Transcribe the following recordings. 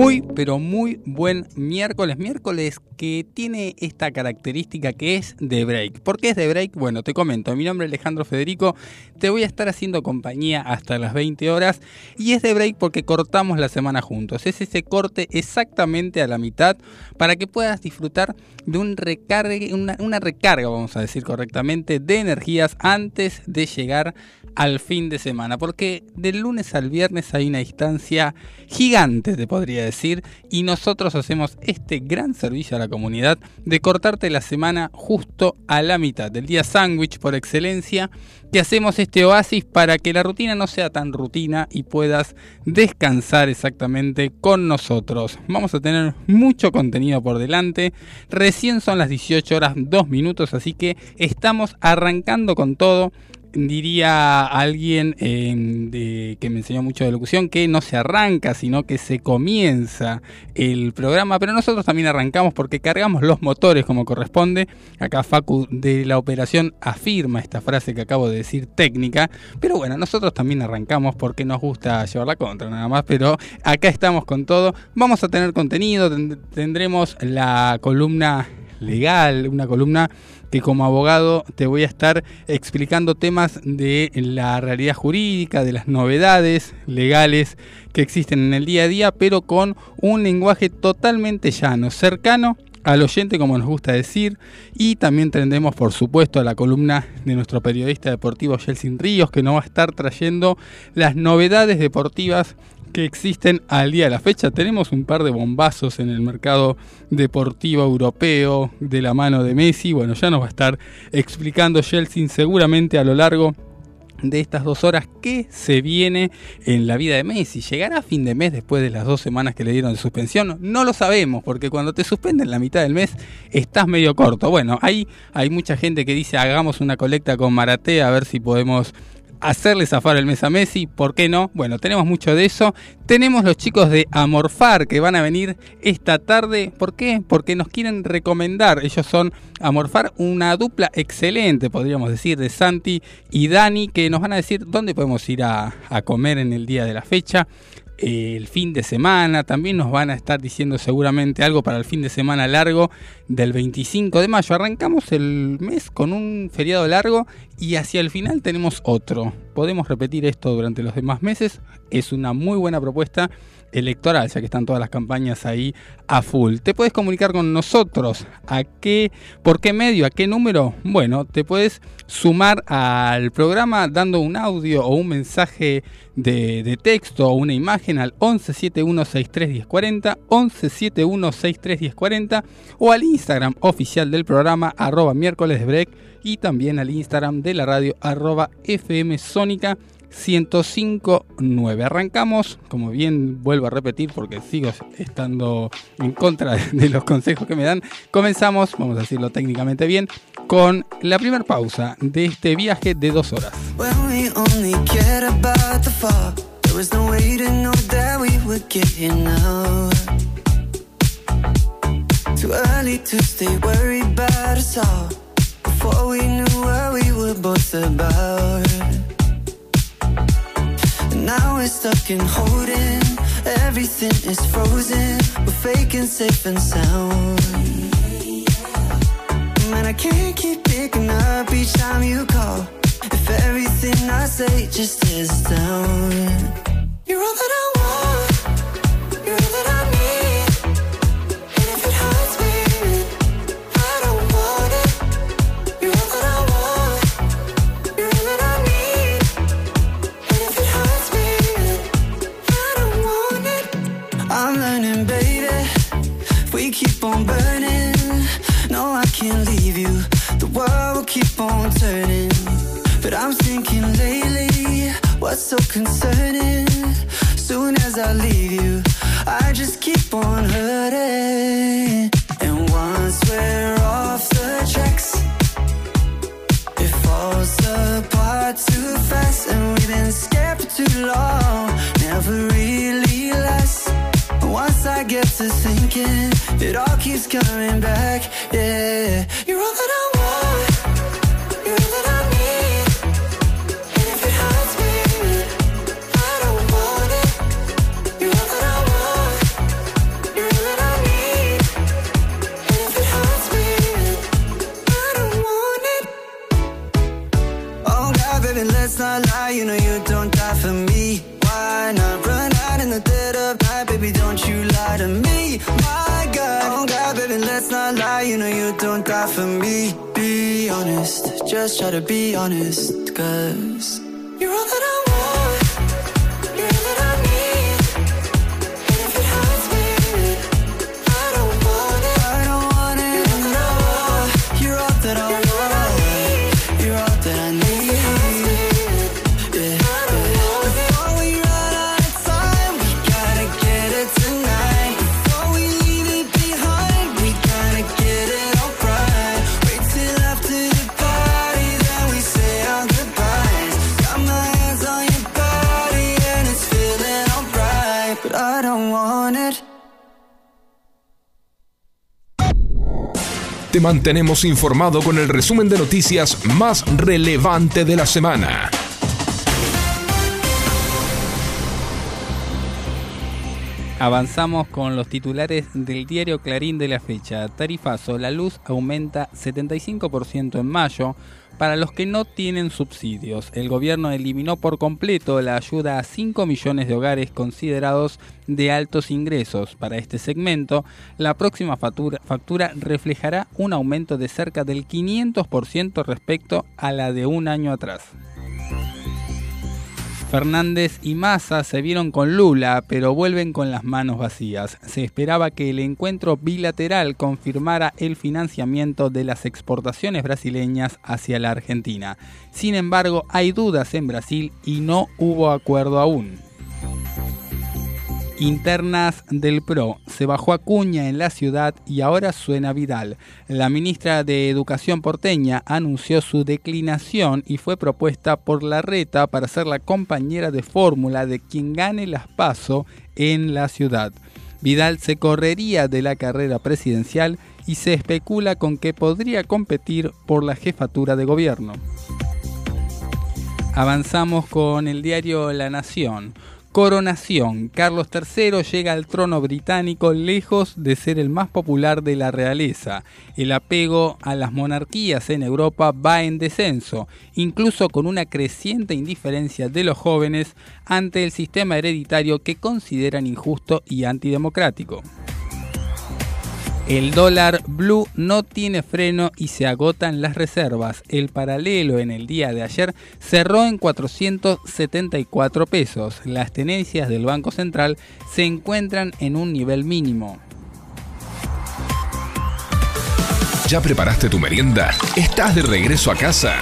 Muy, pero muy buen miércoles. Miércoles que tiene esta característica que es de break. ¿Por qué es de break? Bueno, te comento. Mi nombre es Alejandro Federico. Te voy a estar haciendo compañía hasta las 20 horas. Y es de break porque cortamos la semana juntos. Es ese corte exactamente a la mitad para que puedas disfrutar de una, una recarga, vamos a decir correctamente, de energías antes de llegar al fin de semana. Porque del lunes al viernes hay una distancia gigante, te podría decir, y nosotros hacemos este gran servicio a la comunidad de cortarte la semana justo a la mitad del día sándwich por excelencia, que hacemos este oasis para que la rutina no sea tan rutina y puedas descansar exactamente con nosotros. Vamos a tener mucho contenido por delante, recién son las 18 horas 2 minutos, así que estamos arrancando con todo diría alguien eh, que me enseñó mucho de locución que no se arranca, sino que se comienza el programa, pero nosotros también arrancamos porque cargamos los motores como corresponde. Acá Facu de la operación afirma esta frase que acabo de decir técnica, pero bueno, nosotros también arrancamos porque nos gusta llevar la contra nada más, pero acá estamos con todo. Vamos a tener contenido, tendremos la columna legal, una columna que como abogado te voy a estar explicando temas de la realidad jurídica, de las novedades legales que existen en el día a día, pero con un lenguaje totalmente llano, cercano al oyente, como nos gusta decir, y también tendremos, por supuesto, a la columna de nuestro periodista deportivo Jelsin Ríos, que nos va a estar trayendo las novedades deportivas que existen al día de la fecha. Tenemos un par de bombazos en el mercado deportivo europeo de la mano de Messi. Bueno, ya nos va a estar explicando Chelsea seguramente a lo largo de estas dos horas qué se viene en la vida de Messi. ¿Llegará a fin de mes después de las dos semanas que le dieron de suspensión? No lo sabemos, porque cuando te suspenden la mitad del mes estás medio corto. Bueno, ahí hay mucha gente que dice hagamos una colecta con Maratea a ver si podemos hacerle zafar el mes a Messi, ¿por qué no? Bueno, tenemos mucho de eso. Tenemos los chicos de Amorfar que van a venir esta tarde. ¿Por qué? Porque nos quieren recomendar. Ellos son Amorfar, una dupla excelente, podríamos decir, de Santi y Dani, que nos van a decir dónde podemos ir a, a comer en el día de la fecha el fin de semana. También nos van a estar diciendo seguramente algo para el fin de semana largo del 25 de mayo. Arrancamos el mes con un feriado largo y hacia el final tenemos otro. Podemos repetir esto durante los demás meses. Es una muy buena propuesta electoral, ya que están todas las campañas ahí a full. Te puedes comunicar con nosotros. ¿A qué? ¿Por qué medio? ¿A qué número? Bueno, te puedes sumar al programa dando un audio o un mensaje de, texto o una imagen al 1171631040, 1171631040 o al Instagram oficial del programa arroba miércoles break y también al Instagram de la radio arroba FM Sónica 105.9. Arrancamos, como bien vuelvo a repetir porque sigo estando en contra de los consejos que me dan. Comenzamos, vamos a decirlo técnicamente bien, con la primera pausa de este viaje de dos horas. Before we knew what we were both about. Now we're stuck in holding. Everything is frozen. We're faking safe and sound. Man, I can't keep picking up each time you call. If everything I say just is down. You're all that I want. But I'm thinking lately, what's so concerning? Soon as I leave you, I just keep on hurting. And once we're off the tracks, it falls apart too fast. And we've been scared for too long, never really lasts. Once I get to thinking, It all keeps coming back. Yeah, you're lie. You know you don't die for me. Why not run out in the dead of night, baby? Don't you lie to me. My God, oh God, baby, let's not lie. You know you don't die for me. Be honest, just try to be honest, cause you're all that I want. Te mantenemos informado con el resumen de noticias más relevante de la semana. Avanzamos con los titulares del diario Clarín de la fecha. Tarifazo, la luz aumenta 75% en mayo. Para los que no tienen subsidios, el gobierno eliminó por completo la ayuda a 5 millones de hogares considerados de altos ingresos. Para este segmento, la próxima factura, factura reflejará un aumento de cerca del 500% respecto a la de un año atrás. Fernández y Massa se vieron con Lula, pero vuelven con las manos vacías. Se esperaba que el encuentro bilateral confirmara el financiamiento de las exportaciones brasileñas hacia la Argentina. Sin embargo, hay dudas en Brasil y no hubo acuerdo aún. Internas del PRO. Se bajó Acuña en la ciudad y ahora suena Vidal. La ministra de Educación porteña anunció su declinación y fue propuesta por la reta para ser la compañera de fórmula de quien gane las PASO en la ciudad. Vidal se correría de la carrera presidencial y se especula con que podría competir por la jefatura de gobierno. Avanzamos con el diario La Nación. Coronación. Carlos III llega al trono británico lejos de ser el más popular de la realeza. El apego a las monarquías en Europa va en descenso, incluso con una creciente indiferencia de los jóvenes ante el sistema hereditario que consideran injusto y antidemocrático. El dólar blue no tiene freno y se agotan las reservas. El paralelo en el día de ayer cerró en 474 pesos. Las tenencias del Banco Central se encuentran en un nivel mínimo. ¿Ya preparaste tu merienda? ¿Estás de regreso a casa?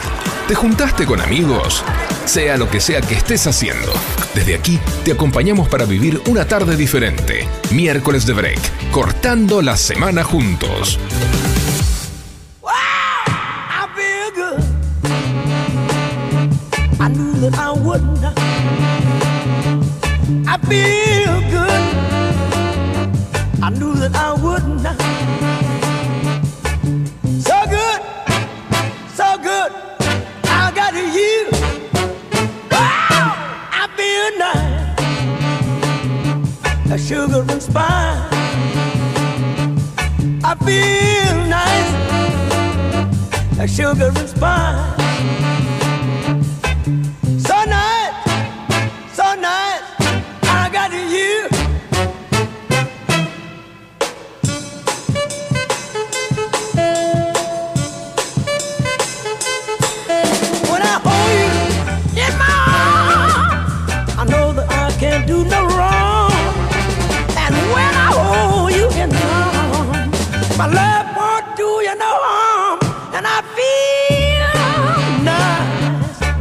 ¿Te juntaste con amigos? Sea lo que sea que estés haciendo, desde aquí te acompañamos para vivir una tarde diferente. Miércoles de Break, cortando la semana juntos. I feel good. I knew that I would. Nice. A sugar and spice. I feel nice like sugar and spice.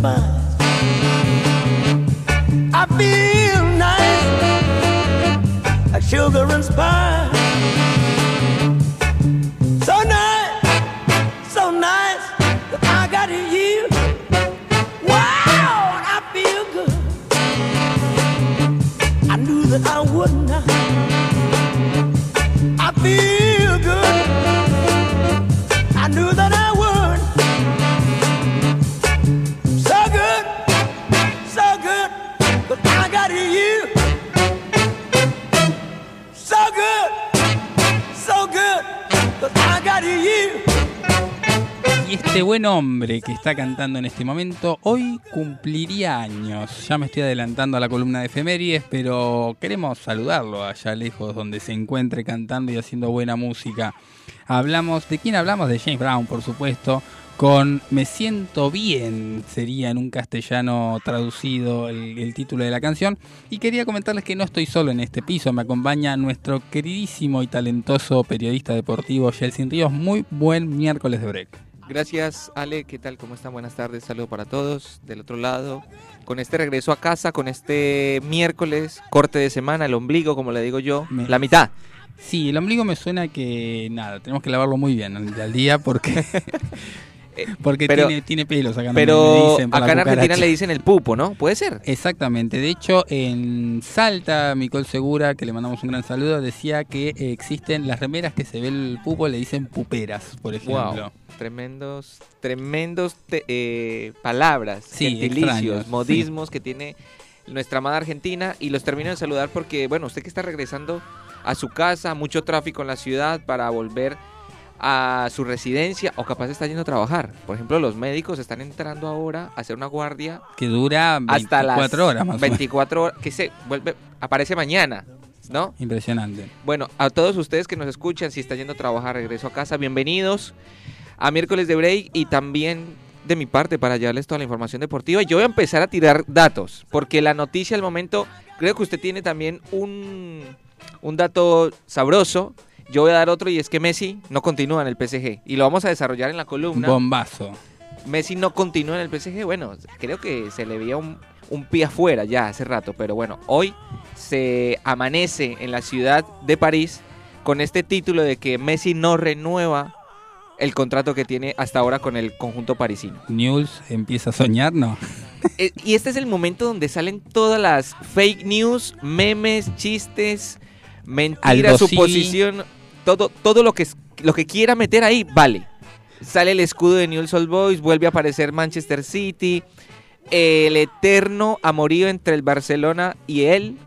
despise. I feel nice, like sugar and spice. So nice, so nice that I got you. Wow, I feel good. I knew that I would not. Y este buen hombre que está cantando en este momento hoy cumpliría años. Ya me estoy adelantando a la columna de efemérides, pero queremos saludarlo allá lejos donde se encuentre cantando y haciendo buena música. Hablamos, ¿de quién hablamos? De James Brown, por supuesto, con Me siento bien, sería en un castellano traducido el, el título de la canción. Y quería comentarles que no estoy solo en este piso, me acompaña nuestro queridísimo y talentoso periodista deportivo Jelsin Ríos. Muy buen miércoles de break. Gracias, Ale. ¿Qué tal? ¿Cómo están? Buenas tardes. Saludo para todos del otro lado. Con este regreso a casa, con este miércoles, corte de semana, el ombligo, como le digo yo, Me- la mitad. Sí, el ombligo me suena que nada, tenemos que lavarlo muy bien al, al día porque porque pero- tiene, tiene pelos acá. me- Pero dicen acá en Argentina le dicen el pupo, ¿no? ¿Puede ser? Exactamente, de hecho en Salta, Micol Segura, que le mandamos un gran saludo, decía que eh, existen las remeras que se ve el pupo, le dicen puperas, por ejemplo. Wow. Tremendos, tremendos te- eh, palabras, Sí, gentilicios, extraños, modismos que tiene nuestra amada Argentina. Y los termino de saludar porque, bueno, usted que está regresando a su casa, mucho tráfico en la ciudad para volver a su residencia o capaz está yendo a trabajar. Por ejemplo, los médicos están entrando ahora a hacer una guardia Que dura 24 hasta las horas más o menos. 24 horas, que se vuelve, aparece mañana, ¿no? Impresionante. Bueno, a todos ustedes que nos escuchan, si están yendo a trabajar, regreso a casa, bienvenidos a miércoles de break y también de mi parte para llevarles toda la información deportiva. Yo voy a empezar a tirar datos, porque la noticia al momento, creo que usted tiene también un, un dato sabroso. Yo voy a dar otro y es que Messi no continúa en el PSG y lo vamos a desarrollar en la columna. Bombazo. Messi no continúa en el PSG, bueno, creo que se le veía un, un pie afuera ya hace rato, pero bueno, hoy se amanece en la ciudad de París con este título de que Messi no renueva el contrato que tiene hasta ahora con el conjunto parisino. News empieza a soñar, ¿no? Eh, y este es el momento donde salen todas las fake news, memes, chistes, mentiras, sí. Todo, todo lo que, lo que quiera meter ahí, vale. Sale el escudo de Newell's Old Boys, vuelve a aparecer Manchester City, el eterno amorío entre el Barcelona y él,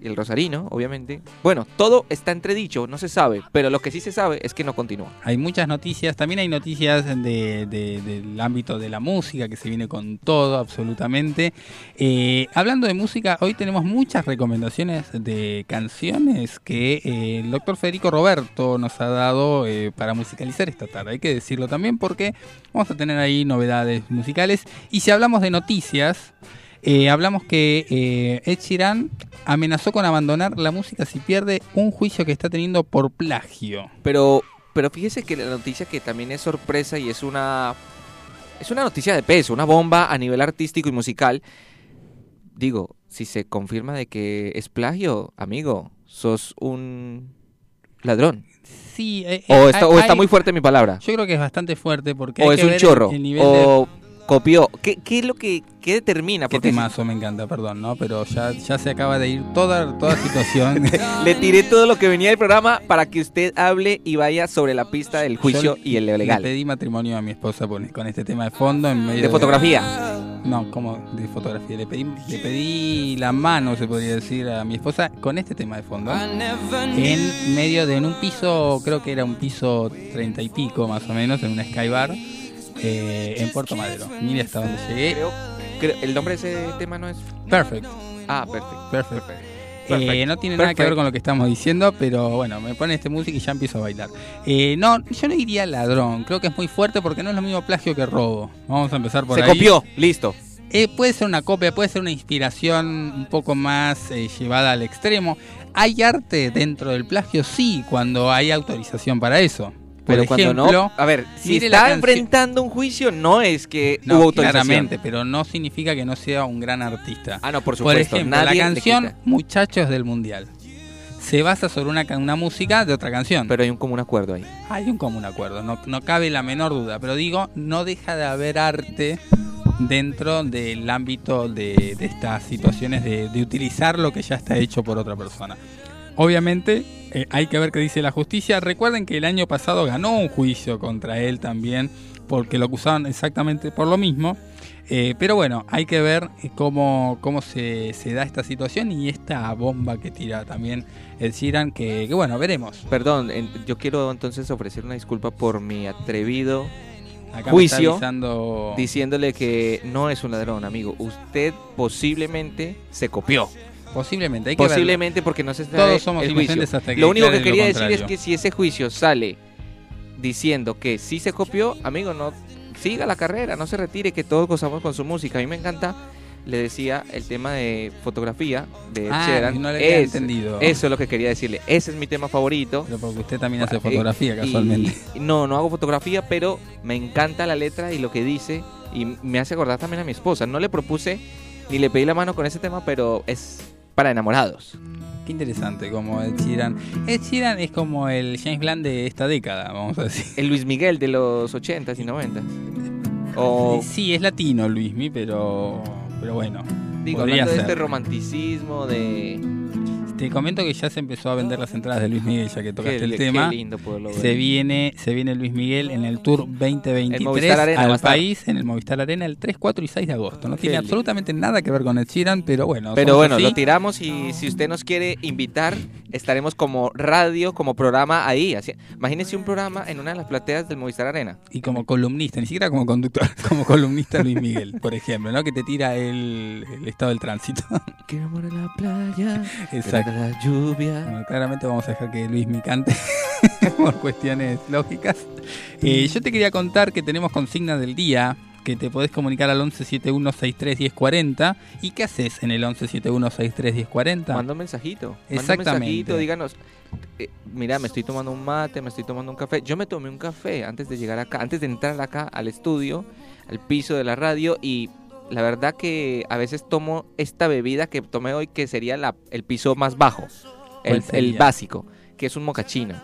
y el Rosarino, obviamente. Bueno, todo está entredicho, no se sabe, pero lo que sí se sabe es que no continúa. Hay muchas noticias, también hay noticias de- de- del ámbito de la música que se viene con todo, absolutamente. Eh, hablando de música, hoy tenemos muchas recomendaciones de canciones que eh, el doctor Federico Roberto nos ha dado eh, para musicalizar esta tarde. Hay que decirlo también porque vamos a tener ahí novedades musicales. Y si hablamos de noticias, eh, hablamos que eh, Ed Sheeran amenazó con abandonar la música si pierde un juicio que está teniendo por plagio. Pero, pero fíjese que la noticia que también es sorpresa y es una es una noticia de peso, una bomba a nivel artístico y musical. Digo, si se confirma de que es plagio, amigo, sos un ladrón. Sí, eh, O eh, está, hay- o está hay- muy fuerte mi palabra. Yo creo que es bastante fuerte porque O hay es que un ver chorro. el nivel de O copió. ¿Qué, qué es lo que qué determina? qué Porque temazo me encanta, perdón, ¿no? Pero ya, ya se acaba de ir toda toda situación. le tiré todo lo que venía del programa para que usted hable y vaya sobre la pista del juicio Yo y el Le legal. pedí matrimonio a mi esposa con, este tema de fondo en medio De fotografía. No, como de fotografía. Le pedí, le pedí la mano, se podría decir, a mi esposa con este tema de fondo. En medio de en un piso, creo que era un piso treinta y pico más o menos, en un skybar eh, en Puerto Madero. Mire hasta dónde llegué. Creo, creo- el nombre de ese tema no es. Perfect, Ah, perfecto. perfect. Perfecto. Eh, no tiene nada que ver con lo que estamos diciendo, pero bueno, me pone este música y ya empiezo a bailar. Eh, no, yo no diría ladrón, creo que es muy fuerte porque no es lo mismo plagio que robo. Vamos a empezar por Se ahí. copió, listo. Eh, puede ser una copia, puede ser una inspiración un poco más eh, llevada al extremo. ¿Hay arte dentro del plagio? Sí, cuando hay autorización para eso. Por Pero cuando ejemplo, no. A ver, si está enfrentando un juicio, no es que no, hubo autorización. claramente, pero no significa que no sea un gran artista. Ah, no, por Por supuesto. ejemplo, nadie la canción. Muchachos del Mundial. se basa sobre una, una música de otra canción. Pero hay un común acuerdo ahí. Hay un común acuerdo, no, no cabe la menor duda, pero digo, no deja de haber arte dentro del ámbito de, de estas situaciones de, de utilizar lo que ya está hecho por otra persona. Obviamente eh, hay que ver qué dice la justicia. Recuerden que el año pasado ganó un juicio contra él también porque lo acusaban exactamente por lo mismo. Eh, pero bueno, hay que ver eh, cómo, cómo se, se da esta situación y esta bomba que tira también el Sheeran, que, que bueno, veremos. Perdón, yo quiero entonces ofrecer una disculpa por mi atrevido Acá Juicio, avisando- diciéndole que no es un ladrón, amigo. Usted posiblemente se copió. Posiblemente, hay que verlo. Posiblemente porque no se sabe Todos somos el juicio. inocentes hasta que Lo único que quería decir es que si ese juicio sale diciendo que sí se copió, amigo, no siga la carrera, no se retire, que todos gozamos con su música. A mí me encanta, le decía, el tema de fotografía de Ed Ah, Sheeran. no le había Es- entendido. Eso es lo que quería decirle. Ese es mi tema favorito. Pero porque usted también hace Eh, fotografía casualmente. y no, no hago fotografía, pero me encanta la letra y lo que dice y me hace acordar también a mi esposa. No le propuse ni le pedí la mano con ese tema, pero es para enamorados. Qué interesante como Ed Sheeran. Ed Sheeran es como el James Blunt de esta década, vamos a decir. El Luis Miguel de los 80s y 90s. O Sí, es latino Luismi, pero pero bueno. digo, hablando de este romanticismo de Te comento que ya se empezó a vender las entradas de Luis Miguel, ya que tocaste qué, el qué tema. Se viene, se viene Luis Miguel en el Tour 2023 Movistar Arena va a al país, en el Movistar Arena, el 3, 4 y 6 de agosto. No Qué tiene lindo. absolutamente nada que ver con Ed Sheeran, pero bueno. Pero bueno, así. lo tiramos y si usted nos quiere invitar, estaremos como radio, como programa ahí. Así, imagínese un programa en una de las plateas del Movistar Arena. Y como columnista, ni siquiera como conductor, como columnista Luis Miguel, por ejemplo, ¿no? Que te tira el, el estado del tránsito. Que amor en la playa, Exacto. La lluvia. Bueno, claramente vamos a dejar que Luis me cante por cuestiones lógicas. Eh, yo te quería contar que tenemos consigna del día, que te podés comunicar al 1171631040. ¿Y qué haces en el 1171631040? Manda un mensajito. Manda un Exactamente. mensajito, díganos. eh, mira, me estoy tomando un mate, me estoy tomando un café. Yo me tomé un café antes de llegar acá, antes de entrar acá al estudio, al piso de la radio y la verdad que a veces tomo esta bebida que tomé hoy que sería la, el piso más bajo, el, básico, que es un mocachino.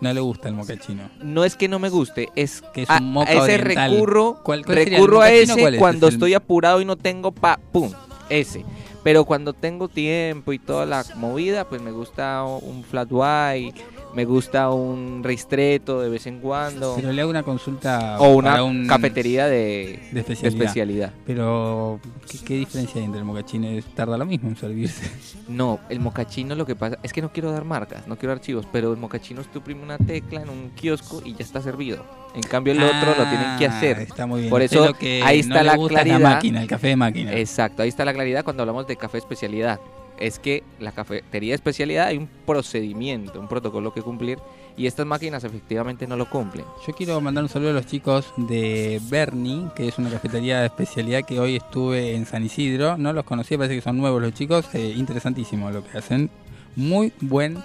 No le gusta el mocachino. No es que no me guste, es Que es a, un moca a ese oriental. recurro, ¿Cuál- cuál sería el recurro a ese cuando ¿Es el- estoy apurado y no tengo pa, pum, ese. Pero cuando tengo tiempo y toda la movida, pues me gusta un flat white, me gusta un ristreto de vez en cuando Pero le hago una consulta o una un- cafetería de, de de especialidad. Pero, ¿qué, qué diferencia hay entre el mocachino y tarda lo mismo en servirse? No, el mocachino lo que pasa es que no quiero dar marcas, no quiero archivos, pero el mocachino es tú oprime una tecla en un kiosco y ya está servido. En cambio el otro lo tienen que Ah, hacer. Está muy bien. Por eso, lo que ahí está la es claridad. la máquina, el café de máquina. Exacto, ahí está la claridad cuando hablamos de café especialidad. Es que la cafetería de especialidad hay un procedimiento, un protocolo que cumplir y estas máquinas efectivamente no lo cumplen. Yo quiero mandar un saludo a los chicos de Bernie, que es una cafetería de especialidad que hoy estuve en San Isidro. No los conocía, parece que son nuevos los chicos. Eh, interesantísimo lo que hacen. Muy buen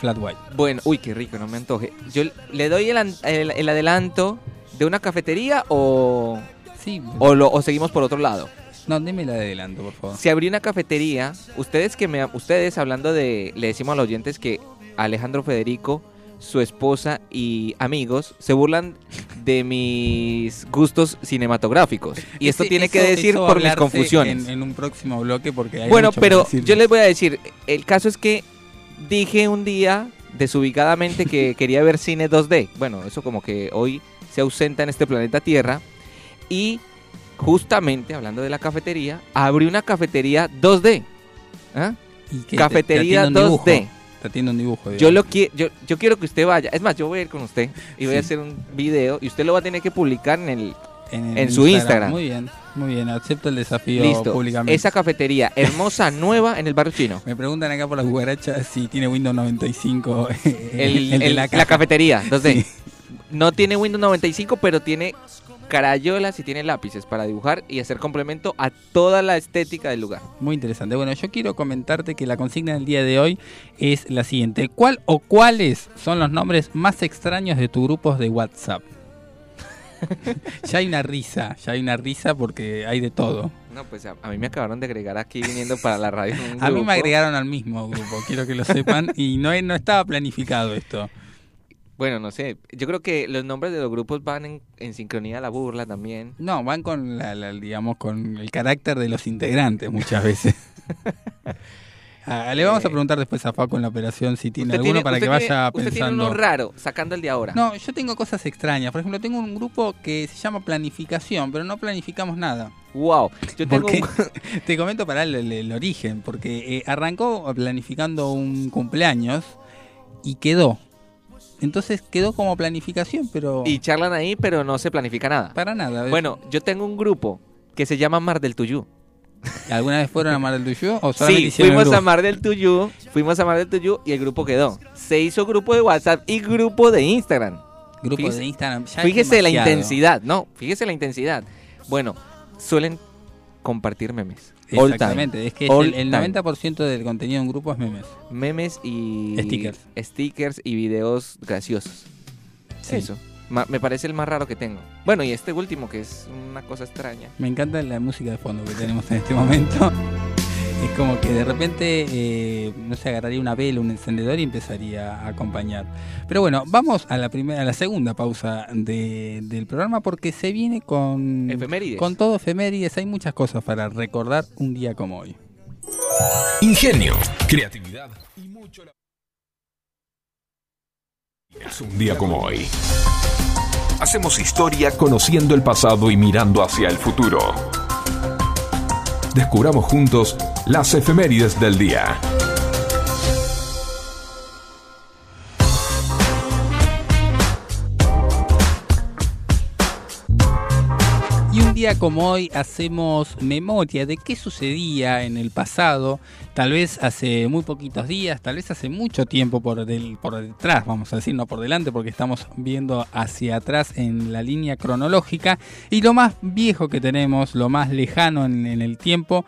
flat white. Bueno, uy, qué rico, no me antoje. Yo le doy el, el- el adelanto de una cafetería o, Sí, o, lo- o seguimos por otro lado. No, deme la de adelanto, por favor. Se abrió una cafetería. Ustedes que me, ustedes hablando de, le decimos a los oyentes que Alejandro Federico, su esposa y amigos se burlan de mis gustos cinematográficos. Y esto tiene que decir por mis confusiones. En, en un próximo bloque, porque hay Bueno, mucho pero yo les voy a decir, el caso es que dije un día desubicadamente que quería ver cine 2D. Bueno, eso como que hoy se ausenta en este planeta Tierra. Y justamente, hablando de la cafetería, abrí una cafetería 2D. ¿Ah? ¿Y qué? Te- Cafetería te dibujo. 2D. Te atiende un dibujo. Yo, lo qui- yo, yo quiero que usted vaya. Es más, yo voy a ir con usted y voy a hacer un video y usted lo va a tener que publicar en el... en, en su Instagram. Muy bien, muy bien. Acepto el desafío Listo. públicamente. Esa cafetería hermosa, nueva en el barrio chino. Me preguntan acá por las cucarachas si tiene Windows 95 El, el de el- la, cafetería, 2D. Sí. No tiene Windows 95, pero tiene carayolas y tiene lápices para dibujar y hacer complemento a toda la estética del lugar. Muy interesante. Bueno, yo quiero comentarte que la consigna del día de hoy es la siguiente. ¿Cuál o cuáles son los nombres más extraños de tus grupos de WhatsApp? Ya hay una risa, ya hay una risa porque hay de todo. No, pues a, a mí me acabaron de agregar aquí viniendo para la radio. un A mí me agregaron al mismo grupo, quiero que lo sepan, y no, no estaba planificado esto. Bueno, no sé. Yo creo que los nombres de los grupos van en, en sincronía a la burla también. No, van con la, la- digamos, con el carácter de los integrantes muchas veces. Ah, le vamos a preguntar después a Faco en la operación si tiene alguno para que tiene- vaya Usted tiene pensando. uno raro, sacando el de ahora. No, yo tengo cosas extrañas. Por ejemplo, tengo un grupo que se llama Planificación, pero no planificamos nada. Wow. Yo tengo un- te comento para el, el- el origen, porque eh, arrancó planificando un cumpleaños y quedó. Entonces quedó como planificación, pero y charlan ahí, pero no se planifica nada. para nada. Bueno, yo tengo un grupo que se llama Mar del Tuyú. ¿Alguna vez fueron a Mar del Tuyú o Sí, fuimos a? Mar del Tuyú, fuimos a Mar del Tuyú y el grupo quedó. Se hizo grupo de WhatsApp y grupo de Instagram. Grupo fíjese- de Instagram. ya Fíjese la intensidad, no, fíjese la intensidad. Bueno, suelen compartir memes. All time. Exactamente, es que All el, el time. 90% del contenido de un grupo es memes. Memes y Stickers. stickers y videos graciosos. Sí. Eso. Ma- me parece el más raro que tengo. Bueno, y este último que es una cosa extraña. Me encanta la música de fondo que tenemos en este momento. Es como que de repente, eh, no sé, agarraría una vela, un encendedor y empezaría a acompañar. Pero bueno, vamos a la primera, a la segunda pausa de- del programa porque se viene con, Efemérides. con todo efemérides. Hay muchas cosas para recordar un día como hoy. Ingenio, creatividad y mucho la- Es un día como hoy. Hacemos historia conociendo el pasado y mirando hacia el futuro. Descubramos juntos las efemérides del día. Y un día como hoy hacemos memoria de qué sucedía en el pasado, tal vez hace muy poquitos días, tal vez hace mucho tiempo por, del, por detrás, vamos a decir, no por delante, porque estamos viendo hacia atrás en la línea cronológica. Y lo más viejo que tenemos, lo más lejano en, en el tiempo,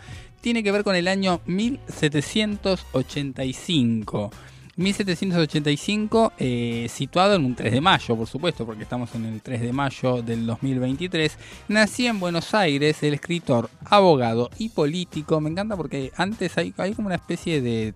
tiene que ver con el año 1785. 1785, eh, situado en un 3 de mayo, por supuesto, porque estamos en el 3 de mayo del 2023, nacía en Buenos Aires el escritor, abogado y político. Me encanta porque antes hay, hay como una especie de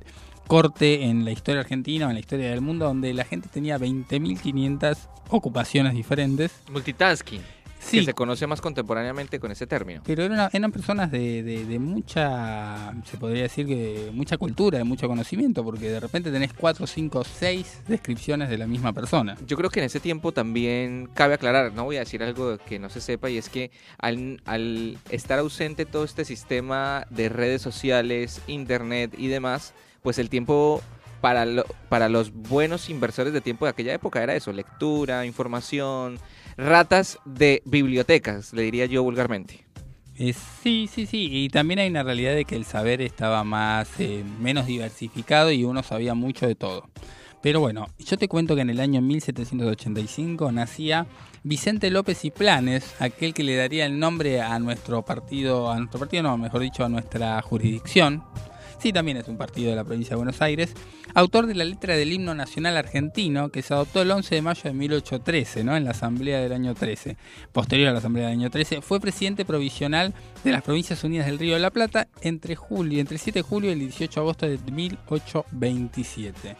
corte en la historia argentina o en la historia del mundo donde la gente tenía 20.500 ocupaciones diferentes. Multitasking. Sí, Que se conoce más contemporáneamente con ese término. pero eran, eran personas de, de- de mucha, se podría decir que mucha cultura, de mucho conocimiento, porque de repente tenés 4, 5, 6 descripciones de la misma persona. Yo creo que en ese tiempo también cabe aclarar, no voy a decir algo que no se sepa, y es que al, al estar ausente todo este sistema de redes sociales, internet y demás, pues el tiempo para, lo- para los buenos inversores de tiempo de aquella época era eso, lectura, información, ratas de bibliotecas, le diría yo vulgarmente. Eh, sí, sí, sí. Y también hay una realidad de que el saber estaba más, eh, menos diversificado y uno sabía mucho de todo. Pero bueno, yo te cuento que en el año 1785 nacía Vicente López y Planes, aquel que le daría el nombre a nuestro partido, a nuestro partido no, mejor dicho, a nuestra jurisdicción. Sí, también es un partido de la provincia de Buenos Aires. Autor de la letra del himno nacional argentino que se adoptó el 11 de mayo de 1813, ¿no? En la asamblea del año 13. Posterior a la asamblea del año 13, fue presidente provisional de las Provincias Unidas del Río de la Plata entre julio, entre el 7 de julio y el 18 de agosto de 1827.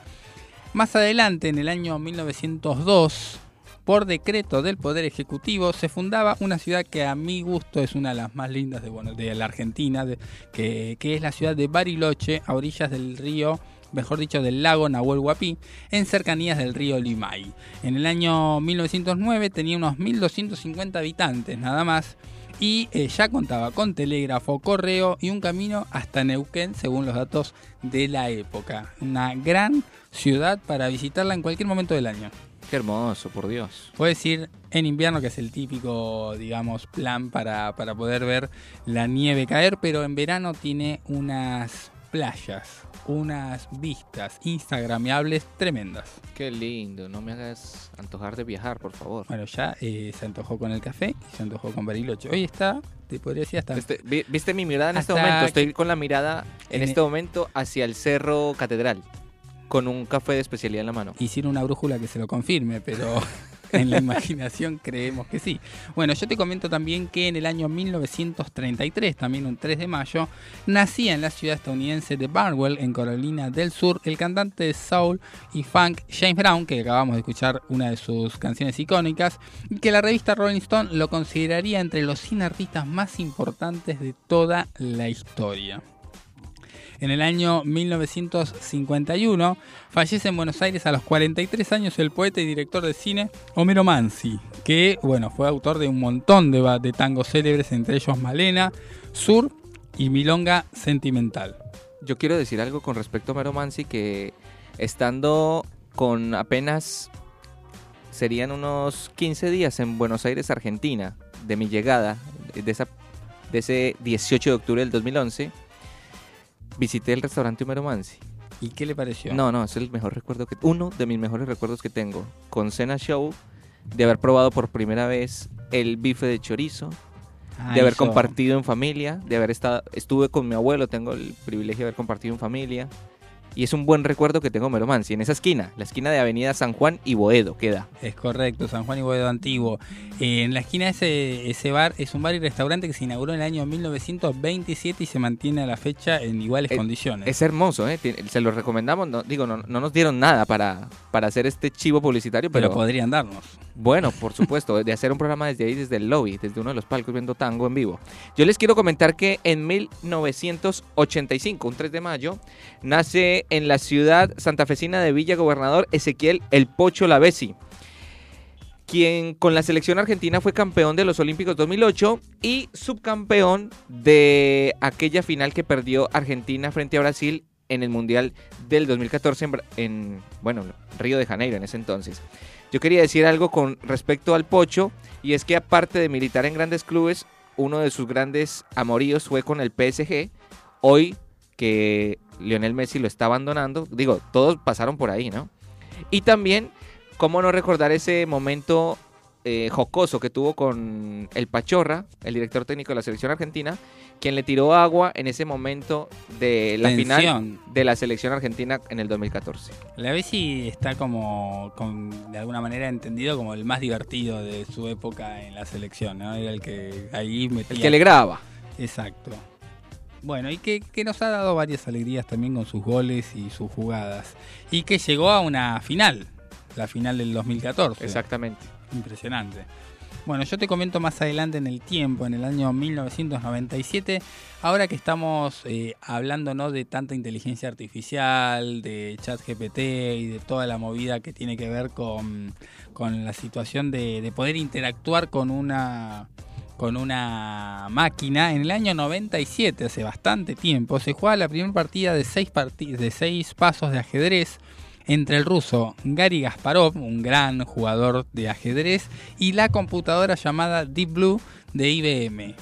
Más adelante, en el año 1902, por decreto del Poder Ejecutivo, se fundaba una ciudad que a mi gusto es una de las más lindas de, de la Argentina, que es la ciudad de Bariloche, a orillas del río, mejor dicho, del lago Nahuel Huapi, en cercanías del río Limay. En el año 1909 tenía unos 1.250 habitantes, nada más, y eh, ya contaba con telégrafo, correo y un camino hasta Neuquén, según los datos de la época. Una gran ciudad para visitarla en cualquier momento del año. Qué hermoso, por Dios. Puedes ir en invierno, que es el típico, digamos, plan para, para poder ver la nieve caer, pero en verano tiene unas playas, unas vistas instagramiables tremendas. Qué lindo, no me hagas antojar de viajar, por favor. Bueno, ya eh, se antojó con el café y se antojó con Bariloche. Hoy está, te podría decir hasta... Este, vi- ¿Viste mi mirada en este momento? Estoy con la mirada en en este momento hacia el Cerro Catedral, con un café de especialidad en la mano. Hicieron una brújula que se lo confirme, pero en la imaginación creemos que sí. Bueno, yo te comento también que en el año 1933, también un 3 de mayo, nacía en la ciudad estadounidense de Barwell, en Carolina del Sur, el cantante de soul y funk James Brown, que acabamos de escuchar una de sus canciones icónicas, y que la revista Rolling Stone lo consideraría entre los 100 artistas más importantes de toda la historia. En el año 1951 fallece en Buenos Aires a los 43 años el poeta y director de cine Homero Mansi, que bueno, fue autor de un montón de, de tangos célebres, entre ellos Malena, Sur y Milonga Sentimental. Yo quiero decir algo con respecto a Mero Mansi, que estando con apenas serían unos 15 días en Buenos Aires, Argentina, de mi llegada, de, de ese 18 de octubre del 2011, visité el restaurante Homero Mansi. ¿Y qué le pareció? No, no, es el mejor recuerdo que uno de mis mejores recuerdos que tengo con Cena Show de haber probado por primera vez el bife de chorizo, Ah, de haber compartido en familia, de haber estado estuve con mi abuelo, tengo el privilegio de haber compartido en familia y es un buen recuerdo que tengo de Mero Mansi en esa esquina, la esquina de Avenida San Juan y Boedo queda. Es correcto, San Juan y Boedo Antiguo. Eh, en la esquina de ese, ese bar es un bar y restaurante que se inauguró en el año 1927 y se mantiene a la fecha en iguales condiciones. Es hermoso, ¿eh? Se lo recomendamos, no, digo, no, no nos dieron nada para, para hacer este chivo publicitario, pero pero, podrían darnos. Bueno, por supuesto, de hacer un programa desde ahí, desde el lobby, desde uno de los palcos viendo tango en vivo. Yo les quiero comentar que en 1985, un 3 de mayo, nace en la ciudad santafesina de Villa Gobernador Ezequiel El Pocho Lavesi, quien con la selección argentina fue campeón de los Olímpicos 2008 y subcampeón de aquella final que perdió Argentina frente a Brasil en el Mundial del 2014 en, en bueno, Río de Janeiro en ese entonces. Yo quería decir algo con respecto al Pocho, y es que aparte de militar en grandes clubes, uno de sus grandes amoríos fue con el PSG. Hoy que Lionel Messi lo está abandonando, digo, todos pasaron por ahí, ¿no? Y también, ¿cómo no recordar ese momento eh, jocoso que tuvo con el Pachorra, el director técnico de la selección argentina, quien le tiró agua en ese momento de la final de la selección argentina en el 2014? La Bessi está como, con- de alguna manera entendido como el más divertido de su época en la selección, ¿no? Era el que ahí metía... El que le graba. Exacto. Bueno, y que, que nos ha dado varias alegrías también con sus goles y sus jugadas. Y que llegó a una final, la final del 2014. Exactamente. Impresionante. Bueno, yo te comento más adelante en el tiempo, en el año 1997, ahora que estamos eh, hablando ¿no? de tanta inteligencia artificial, de chat GPT y de toda la movida que tiene que ver con, con la situación de, de poder interactuar con una con una máquina. En el año 97, hace bastante tiempo, se juega la primera partida de seis, parti- de seis pasos de ajedrez entre el ruso Gary Gasparov, un gran jugador de ajedrez, y la computadora llamada Deep Blue de IBM.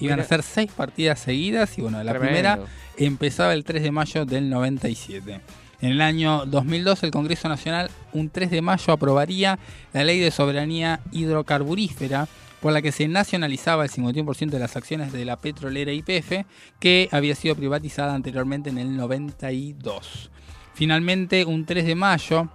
Iban a ser seis partidas seguidas y bueno, la Tremendo. primera empezaba el 3 de mayo del 97. En el año 2002 el Congreso Nacional un 3 de mayo aprobaría la ley de soberanía hidrocarburífera por la que se nacionalizaba el 51% de las acciones de la petrolera YPF que había sido privatizada anteriormente en el 92. Finalmente, un 3 de mayo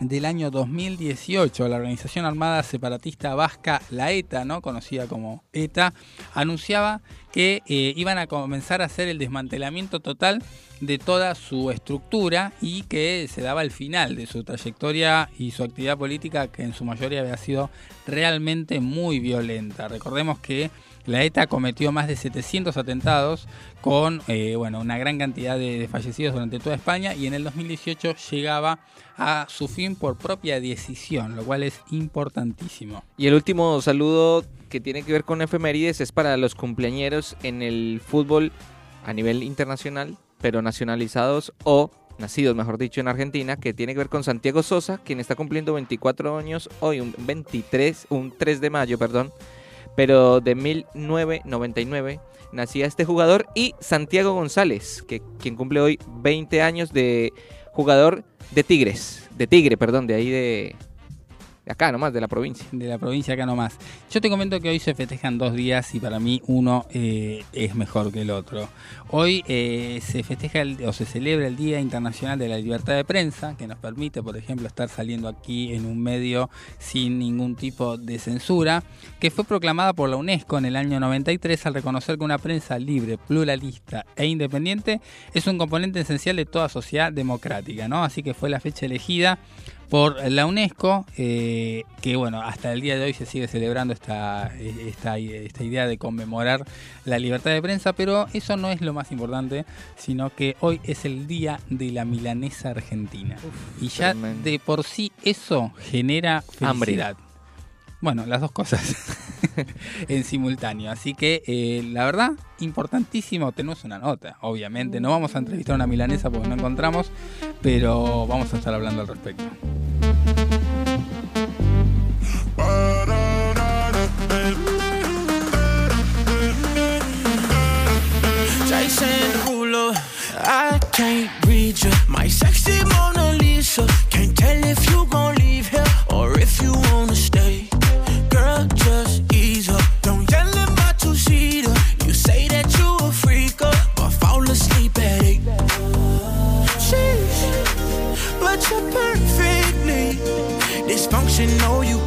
del año 2018, la organización armada separatista vasca, la ETA, ¿no? conocida como ETA, anunciaba que eh, iban a comenzar a hacer el desmantelamiento total de toda su estructura y que se daba el final de su trayectoria y su actividad política que en su mayoría había sido realmente muy violenta. Recordemos que la ETA cometió más de 700 atentados con eh, bueno, una gran cantidad de, de fallecidos durante toda España y en el 2018 llegaba a su fin por propia decisión, lo cual es importantísimo. Y el último saludo que tiene que ver con efemérides es para los cumpleañeros en el fútbol a nivel internacional, pero nacionalizados o nacidos, mejor dicho, en Argentina, que tiene que ver con Santiago Sosa, quien está cumpliendo 24 años hoy, un 23, un 3 de mayo, perdón, pero de 1999 nacía este jugador y Santiago González, que quien cumple hoy 20 años de jugador de Tigres, de Tigre, perdón, de ahí de De acá nomás, de la provincia. de la provincia acá nomás. Yo te comento que hoy se festejan dos días y para mí uno eh, es mejor que el otro. Hoy eh, se festeja o se celebra el Día Internacional de la Libertad de Prensa, que nos permite, por ejemplo, estar saliendo aquí en un medio sin ningún tipo de censura, que fue proclamada por la UNESCO en el año 93 al reconocer que una prensa libre, pluralista e independiente es un componente esencial de toda sociedad democrática, ¿no? Así que fue la fecha elegida por la UNESCO, eh, que bueno, hasta el día de hoy se sigue celebrando esta, esta, esta idea de conmemorar la libertad de prensa, pero eso no es lo más importante, sino que hoy es el día de la milanesa argentina. y ya tremendo. de por sí eso genera Hambre. Bueno, las dos cosas en simultáneo. Así que, eh, la verdad, importantísimo, tenemos una nota, obviamente. No vamos a entrevistar a una milanesa porque no encontramos, pero vamos a estar hablando al respecto.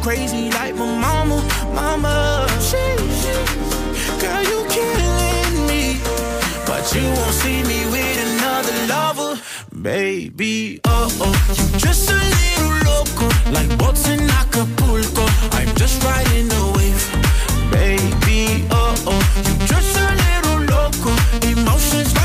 Crazy like my mama, mama. Sheesh, girl, you killing me. But you won't see me with another lover, baby. Oh oh, you just a little loco, like boats in Acapulco. I'm just riding the wave, baby. Oh oh, you just a little loco, emotions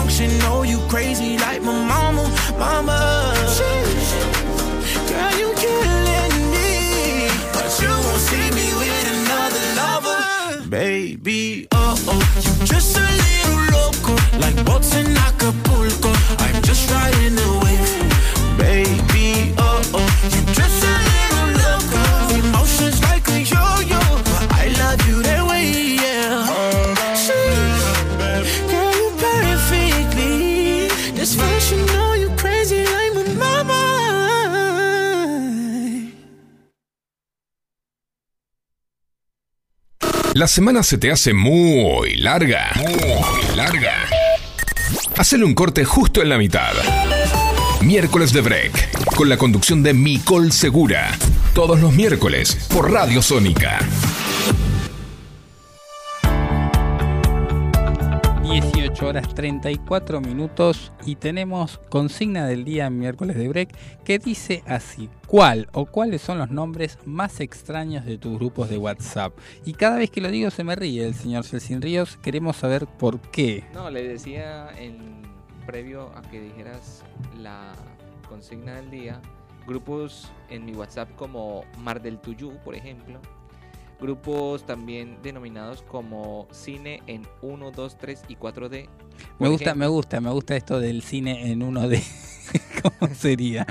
dysfunctional. You crazy like my mama, mama. Girl, you killing me, but you won't see me with another lover, baby. Oh oh, you just a little loco, like boats in Acapulco. I'm just riding the wave, baby. Oh oh, you just La semana se te hace muy larga. Muy larga. Hacele un corte justo en la mitad. Miércoles de Break, con la conducción de Micol Segura. Todos los miércoles por Radio Sónica. Horas 34 minutos y tenemos consigna del día miércoles de break que dice así, ¿cuál o cuáles son los nombres más extraños de tus grupos de WhatsApp? Y cada vez que lo digo se me ríe el señor Celsin Ríos, queremos saber por qué. No, le decía en previo a que dijeras la consigna del día, grupos en mi WhatsApp como Mar del Tuyú, por ejemplo, grupos también denominados como cine en 1, 2, 3 y 4D. Me gusta, ejemplo. me gusta, me gusta esto del cine en uno de... ¿Cómo sería?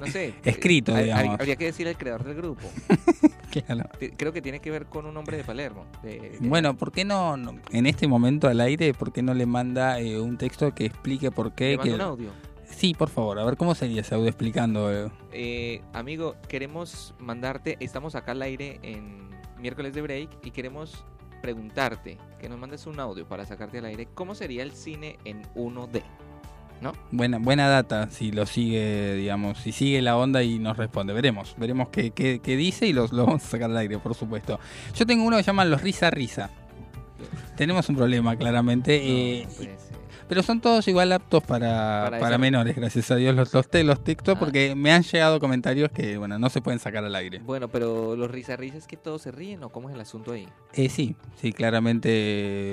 No sé. Escrito, eh, digamos. Habría que decir el creador del grupo. Claro. Creo que tiene que ver con un hombre de Palermo. de- de- Bueno, ¿por qué no, no- en este momento al aire, por qué no le manda eh, un texto que explique por ¿Le qué? mando que- un audio? Sí, por favor, a ver cómo sería ese audio explicando. eh? Eh, amigo, queremos mandarte, estamos acá al aire en miércoles de break y queremos preguntarte que nos mandes un audio para sacarte al aire. ¿Cómo sería el cine en 1D? Buena, buena data, si lo sigue, digamos, si sigue la onda y nos responde. Veremos, veremos qué, qué- qué dice y los- lo vamos a sacar al aire, por supuesto. Yo tengo uno que se llama los risa risa. Tenemos un problema, claramente. eh, No, ser. Pero son todos igual aptos para, Para menores, gracias a Dios, los, los, los textos, Ah. porque me han llegado comentarios que, bueno, no se pueden sacar al aire. Bueno, pero los risa risas que todos se ríen o cómo es el asunto ahí. Eh, sí, sí, claramente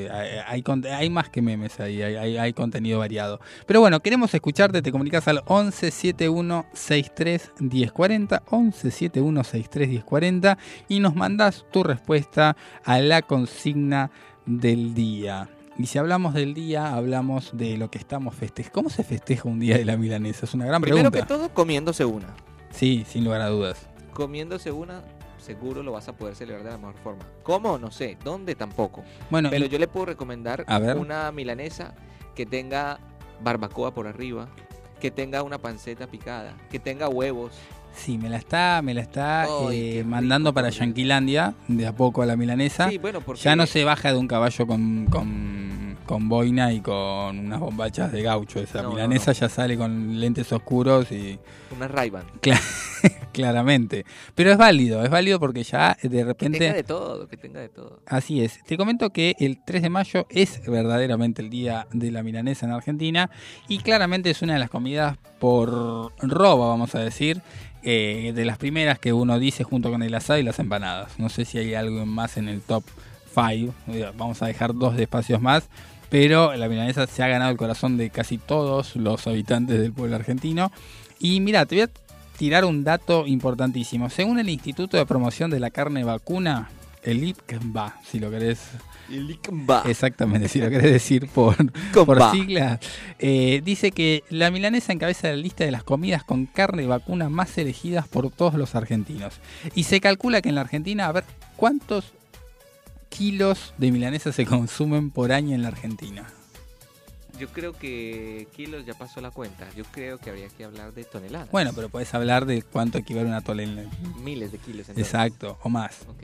eh, hay, hay, más que memes ahí, hay, hay- hay contenido variado. Pero bueno, queremos escucharte, te comunicas al 11 71 63 1040, 11 71 63 1040 y nos mandas tu respuesta a la consigna del día. Y si hablamos del día, hablamos de lo que estamos festejando. ¿Cómo se festeja un día de la milanesa? Es una gran Primero pregunta. que todo, comiéndose una. Sí, sin lugar a dudas. Comiéndose una, seguro lo vas a poder celebrar de la mejor forma. ¿Cómo? No sé. ¿Dónde? Tampoco. Bueno, Pero y- yo le puedo recomendar A ver. una milanesa que tenga barbacoa por arriba, que tenga una panceta picada, que tenga huevos. Sí, me la está, me la está eh, rico, mandando para. Yanquilandia, de a poco a la milanesa. Sí, bueno, porque ya no se baja de un caballo con, con, con boina y con unas bombachas de gaucho. Esa No, milanesa no. ya sale con lentes oscuros y una Ray-Ban. claramente. Pero es válido, es válido porque ya de Que tenga repente... de todo, que tenga de todo. Así es. Te comento que el 3 de mayo es verdaderamente el día de la milanesa en Argentina y claramente es una de las comidas por roba, vamos a decir, eh, de las primeras que uno dice junto con el asado y las empanadas. No sé si hay algo más en el top 5, vamos a dejar dos espacios más, pero la milanesa se ha ganado el corazón de casi todos los habitantes del pueblo argentino. Y mira, te voy a tirar un dato importantísimo. Según el Instituto de Promoción de la Carne Vacuna, el IPCBA, si lo querés exactamente, si lo querés decir por, por siglas, eh, dice que la milanesa encabeza la lista de las comidas con carne vacuna más elegidas por todos los argentinos. Y se calcula que en la Argentina, a ver, ¿cuántos kilos de milanesa se consumen por año en la Argentina? Yo creo que kilos ya pasó la cuenta. Yo creo que habría que hablar de toneladas. Bueno, pero podés hablar de cuánto equivale una tonelada. Miles de kilos. entonces. Exacto, o más. Ok.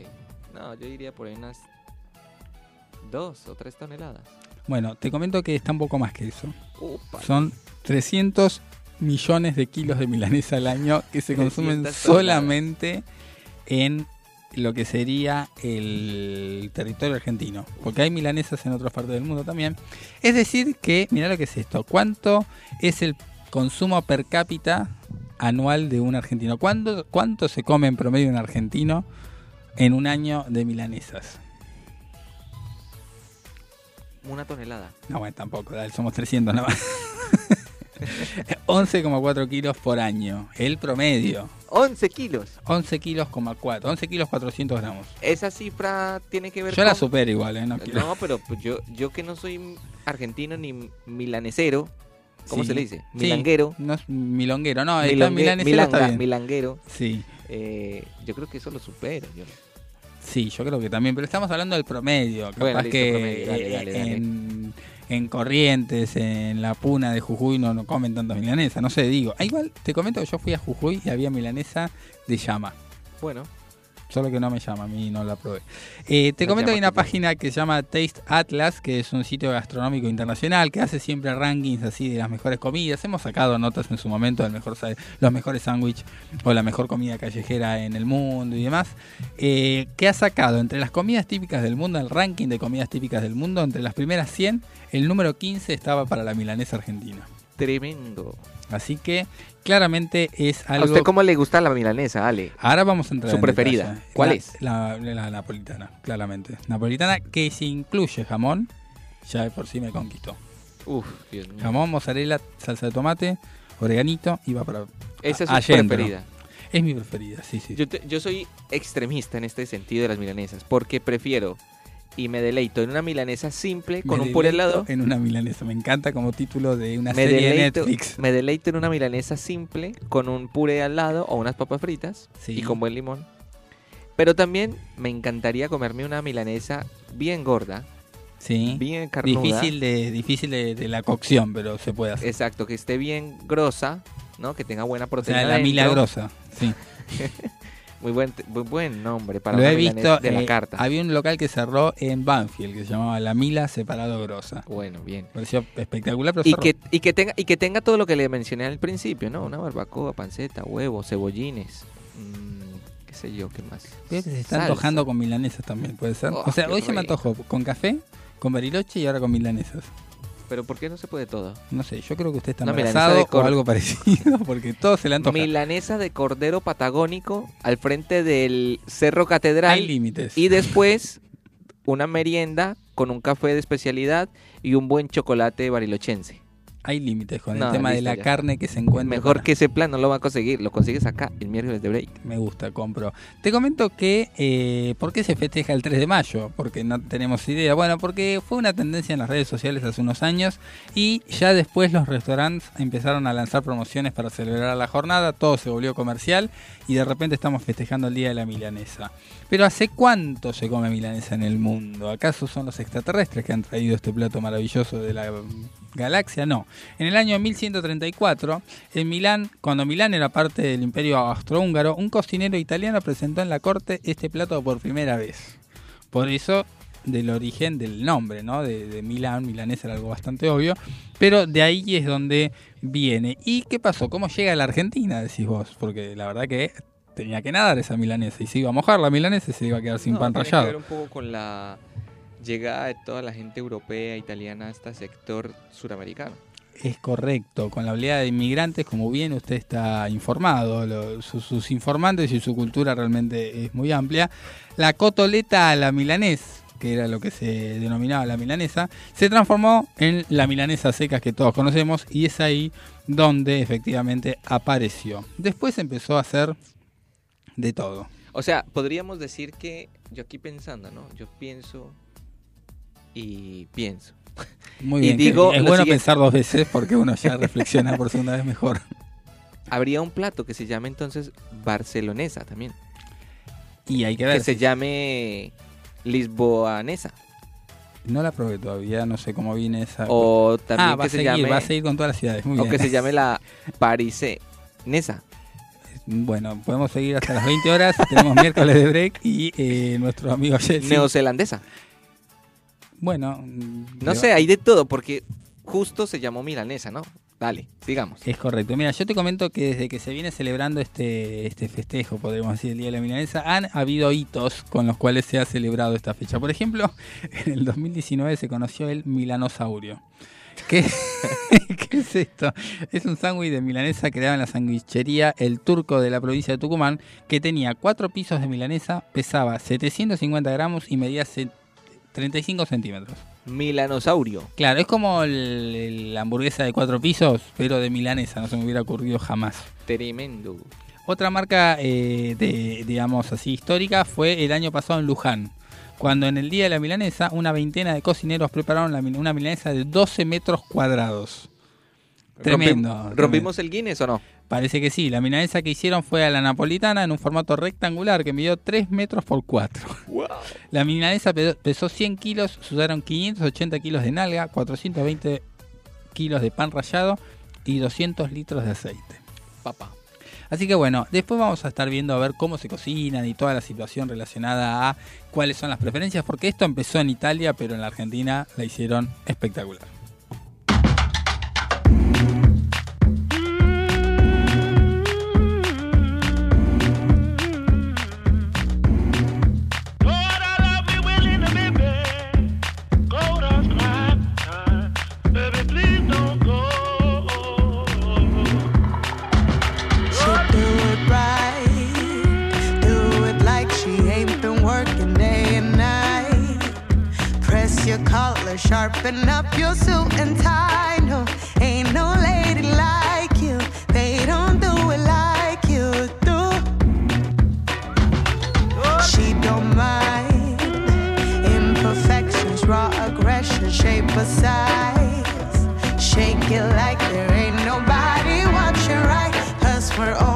No, yo iría por ahí unas dos o tres toneladas. Bueno, te comento que está un poco más que eso. Upa. Son 300 millones de kilos de milanesa al año que se consumen 300 solamente en lo que sería el territorio argentino. Porque hay milanesas en otras partes del mundo también. Es decir que, mira lo que es esto. ¿Cuánto es el consumo per cápita anual de un argentino? ¿Cuánto, cuánto se come en promedio un argentino en un año de milanesas? Una tonelada. No, bueno, tampoco, dale, somos 300 nada más. 11,4 kilos por año, el promedio. 11 kilos. 11 kilos, 4, 11 kilos 400 gramos. Esa cifra tiene que ver Yo la con... supero igual, ¿eh? No. No, pero pues yo, yo que no soy argentino ni milanesero, ¿cómo Sí. se le dice? Sí, Milanguero. No es milonguero, no, está milongue- milanesero está milanga- bien. milanguero. Sí, eh, yo creo que eso lo supero. Yo. Sí, yo creo que también, pero estamos hablando del promedio. Capaz Bueno, listo, que promedio, dale, eh, dale, dale. En, en Corrientes, en la Puna de Jujuy no, no comen tantas milanesas, no sé, digo. Ah, igual te comento que yo fui a Jujuy y había milanesa de llama. Bueno, Solo que no me llama, a mí no la probé. Eh, te comento que hay una página que se llama Taste Atlas, que es un sitio gastronómico internacional que hace siempre rankings así de las mejores comidas. Hemos sacado notas en su momento del mejor, los mejores sándwiches o la mejor comida callejera en el mundo y demás. Eh, que ha sacado entre las comidas típicas del mundo, el ranking de comidas típicas del mundo, entre las primeras 100, el número 15 estaba para la milanesa argentina. tremendo. Así que claramente es ¿A algo... usted cómo le gusta la milanesa, Ale? Ahora vamos a entrar Su en preferida. detalle. ¿Cuál La- es? La, la napolitana, claramente. Napolitana que si incluye jamón, ya de por sí me conquistó. Uf, Dios mío. Jamón, mozzarella, salsa de tomate, oreganito y va para... Esa es a- su preferida. Es mi preferida, sí, sí. Yo, te- yo soy extremista en este sentido de las milanesas, porque prefiero y me deleito en una milanesa simple con Me un puré al lado. En una milanesa, me encanta como título de una Me serie de Netflix. me deleito en una milanesa simple con un puré al lado o unas papas fritas Sí. y con buen limón. Pero también me encantaría comerme una milanesa bien gorda, Sí. bien carnuda. Difícil, de, difícil de, de la cocción, pero se puede hacer. Exacto, que esté bien grosa, ¿no? Que tenga buena o proteína. sea, la milagrosa, sí. Muy buen, muy buen nombre para Lo he visto, de la eh, carta. había un local que cerró en Banfield que se llamaba La Mila Separado Grosa. Bueno, bien. pareció espectacular, pero Y cerró. que, y, que tenga, y que tenga todo lo que le mencioné al principio, ¿no? Una barbacoa, panceta, huevos, cebollines, mm, qué sé yo, qué más. Veo que se está Salsa. antojando con milanesas también, puede ser. Oh, o sea, hoy se me antojó con café, con bariloche y ahora con milanesas. Pero ¿por qué no se puede todo? No sé, yo creo que usted está Una milanesa embarazado de o cor- algo parecido, porque todo se le antoja. Milanesa de cordero patagónico al frente del Cerro Catedral. Hay límites. Y después una merienda con un café de especialidad y un buen chocolate barilochense. Hay límites con No, el tema de la ya. carne que se encuentra. Mejor para- que ese plan no lo va a conseguir, lo consigues acá el miércoles de break. Me gusta, compro. Te comento que, eh, ¿por qué se festeja el 3 de mayo? Porque no tenemos idea. Bueno, porque fue una tendencia en las redes sociales hace unos años y ya después los restaurantes empezaron a lanzar promociones para celebrar la jornada, todo se volvió comercial y de repente estamos festejando el Día de la Milanesa. Pero ¿hace cuánto se come milanesa en el mundo? ¿Acaso son los extraterrestres que han traído este plato maravilloso de la mm, galaxia? No. En el año 1134, en Milán, cuando Milán era parte del imperio austrohúngaro, un cocinero italiano presentó en la corte este plato por primera vez. Por eso del origen del nombre, ¿no? De, de Milán, milanesa era algo bastante obvio, pero de ahí es donde viene. ¿Y qué pasó? ¿Cómo llega a la Argentina, decís vos? Porque la verdad que tenía que nadar esa milanesa y se iba a mojar la milanesa y se iba a quedar sin No, pan tiene que rallado. ver un poco con la llegada de toda la gente europea, italiana a este sector suramericano. Es correcto, con la oleada de inmigrantes, como bien usted está informado, lo- su- sus informantes y su cultura realmente es muy amplia. La cotoleta a la milanés, que era lo que se denominaba la milanesa, se transformó en la milanesa seca que todos conocemos y es ahí donde efectivamente apareció. Después empezó a hacer de todo. O sea, podríamos decir que yo aquí pensando, ¿no? Yo pienso y pienso. Muy Y bien, que digo es bueno siguiente. pensar dos veces porque uno ya reflexiona por segunda vez mejor. Habría un plato que se llame entonces barcelonesa también. Y hay que Que ver. se llame lisboanesa. No la probé todavía, no sé cómo viene esa. O también ah, va que a se seguir, llame va a seguir con todas las ciudades. Muy o bien. que se llame la parisenesa. Bueno, podemos seguir hasta las 20 horas. Tenemos miércoles de break y eh, nuestro amigo Jesse. Neozelandesa. Bueno, No sé, hay de todo porque justo se llamó milanesa, ¿no? Dale, sigamos. Es correcto. Mira, yo te comento que desde que se viene celebrando este, este festejo, podríamos decir, el Día de la Milanesa, han habido hitos con los cuales se ha celebrado esta fecha. Por ejemplo, en el 2019 se conoció el milanosaurio. ¿Qué, ¿Qué es esto? Es un sándwich de milanesa creado en la sandwichería El Turco de la provincia de Tucumán, que tenía cuatro pisos de milanesa, pesaba 750 gramos y medía se- 35 centímetros. Milanosaurio. Claro, es como la hamburguesa de cuatro pisos, pero de milanesa, no se me hubiera ocurrido jamás. Tremendo. Otra marca, eh, de, digamos así, histórica fue el año pasado en Luján, cuando en el Día de la Milanesa una veintena de cocineros prepararon la una milanesa de 12 metros cuadrados. Tremendo. Rompim- ¿Rompimos el Guinness o no? Parece que sí, la milanesa que hicieron fue a la napolitana en un formato rectangular que midió 3 metros por 4. La milanesa pe- pesó 100 kilos, se usaron 580 kilos de nalga, 420 kilos de pan rallado y 200 litros de aceite. Papá. Así que bueno, después vamos a estar viendo a ver cómo se cocinan y toda la situación relacionada a cuáles son las preferencias, porque esto empezó en Italia, pero en la Argentina la hicieron espectacular. Your sharpen up your suit and tie. No, ain't no lady like you. They don't do it like you do. She don't mind imperfections, raw aggression, shape or size. Shake it like there ain't nobody watching right. Cause we're only oh.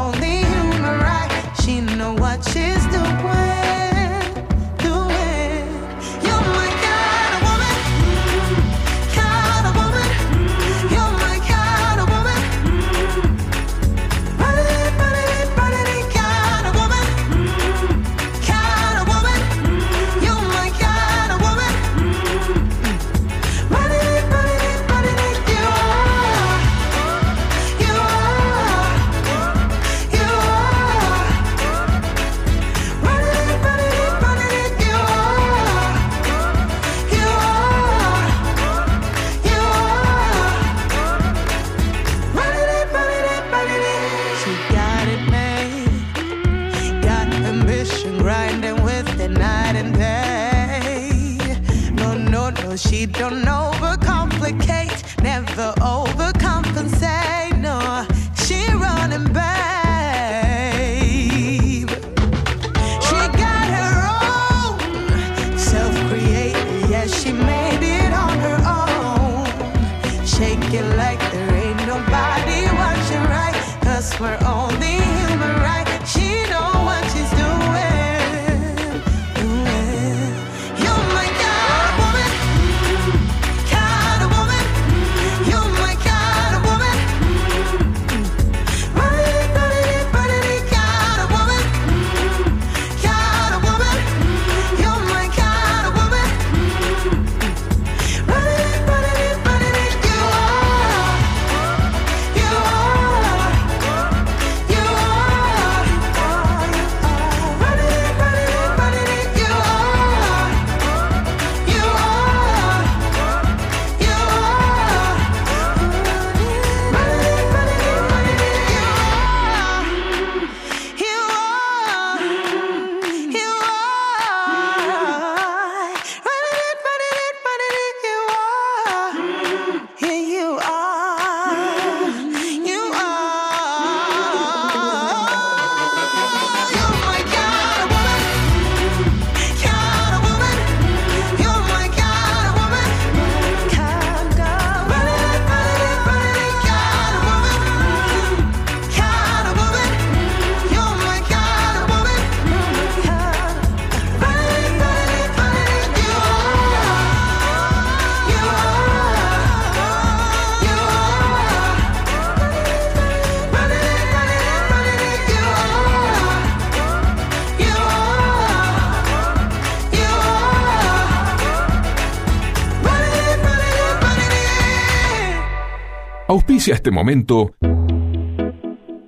Auspicia este momento.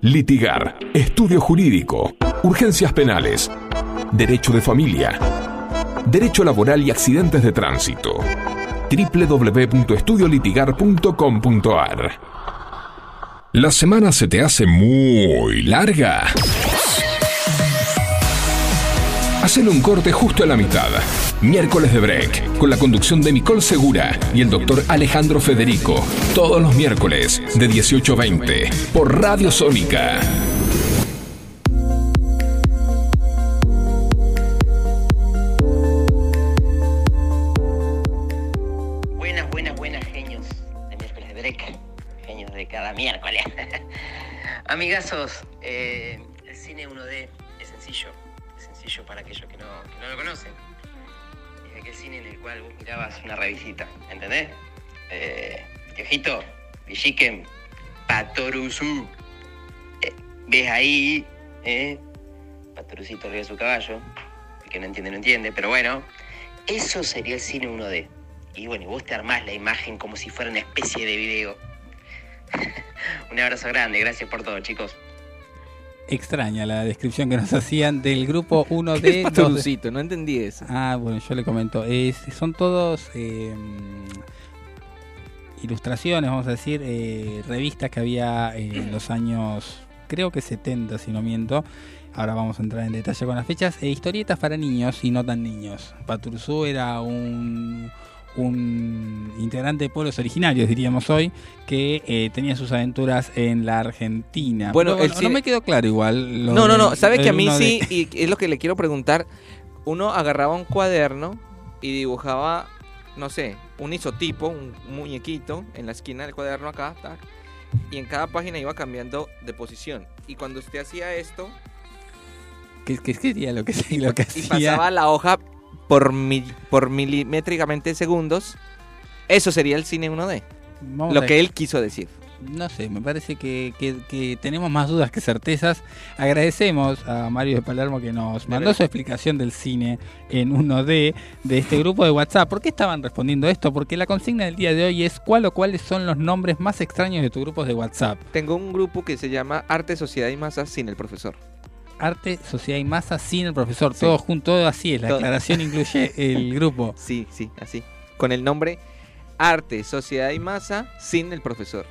Litigar, estudio jurídico, urgencias penales, derecho de familia, derecho laboral y accidentes de tránsito. www.estudiolitigar.com.ar ¿La semana se te hace muy larga? Hacen un corte justo a la mitad. Miércoles de Break, con la conducción de Nicole Segura y el doctor Alejandro Federico. Todos los miércoles, de 18 a 20, por Radio Sónica. Buenas, buenas, buenas, genios de miércoles de break. Genios de cada miércoles. Amigazos, eh, el cine 1D es sencillo. Sencillo para aquellos que no, no lo conocen. Es aquel cine en el cual vos mirabas una revisita, ¿entendés? Eh, Villiquen, Patoruzú. Eh, ¿Ves ahí? ¿Eh? Patorucito arriba de su caballo. El que no entiende, no entiende, pero bueno. Eso sería el cine 1D. Y bueno, y vos te armás la imagen como si fuera una especie de video. Un abrazo grande, gracias por todo, chicos. Extraña la descripción que nos hacían del grupo 1 ¿Qué es? No entendí eso. Ah, bueno, yo le comento. Es, son todos eh, ilustraciones, vamos a decir, eh, revistas que había eh, en los años, creo que 70, si no miento. Ahora vamos a entrar en detalle con las fechas. E historietas para niños y no tan niños. Paturuzú era un, un integrante de pueblos originarios, diríamos hoy, que eh, tenía sus aventuras en la Argentina. Bueno, no, no me quedó claro igual. lo No, no, no. del- ¿Sabe que a mí de- sí? Y es lo que le quiero preguntar. Uno agarraba un cuaderno y dibujaba, no sé, un isotipo, un muñequito en la esquina del cuaderno acá, tac, y en cada página iba cambiando de posición. Y cuando usted hacía esto, ¿Qué, qué sería lo que, lo que y hacía? pasaba la hoja por, mil- por milimétricamente segundos, eso sería el cine 1D. Vamos lo que él quiso decir. No sé, me parece que, que- que tenemos más dudas que certezas. Agradecemos a Mario de Palermo que nos mandó su explicación del cine en 1D de este grupo de WhatsApp. ¿Por qué estaban respondiendo esto? Porque la consigna del día de hoy es cuál o cuáles son los nombres más extraños de tus grupos de WhatsApp. Tengo un grupo que se llama Arte, Sociedad y Masa sin el profesor. Arte, Sociedad y Masa sin el profesor. Sí. Todo junto, todo así es. La Todo. aclaración incluye el grupo. Sí, sí, así. Con el nombre Arte, Sociedad y Masa sin el profesor.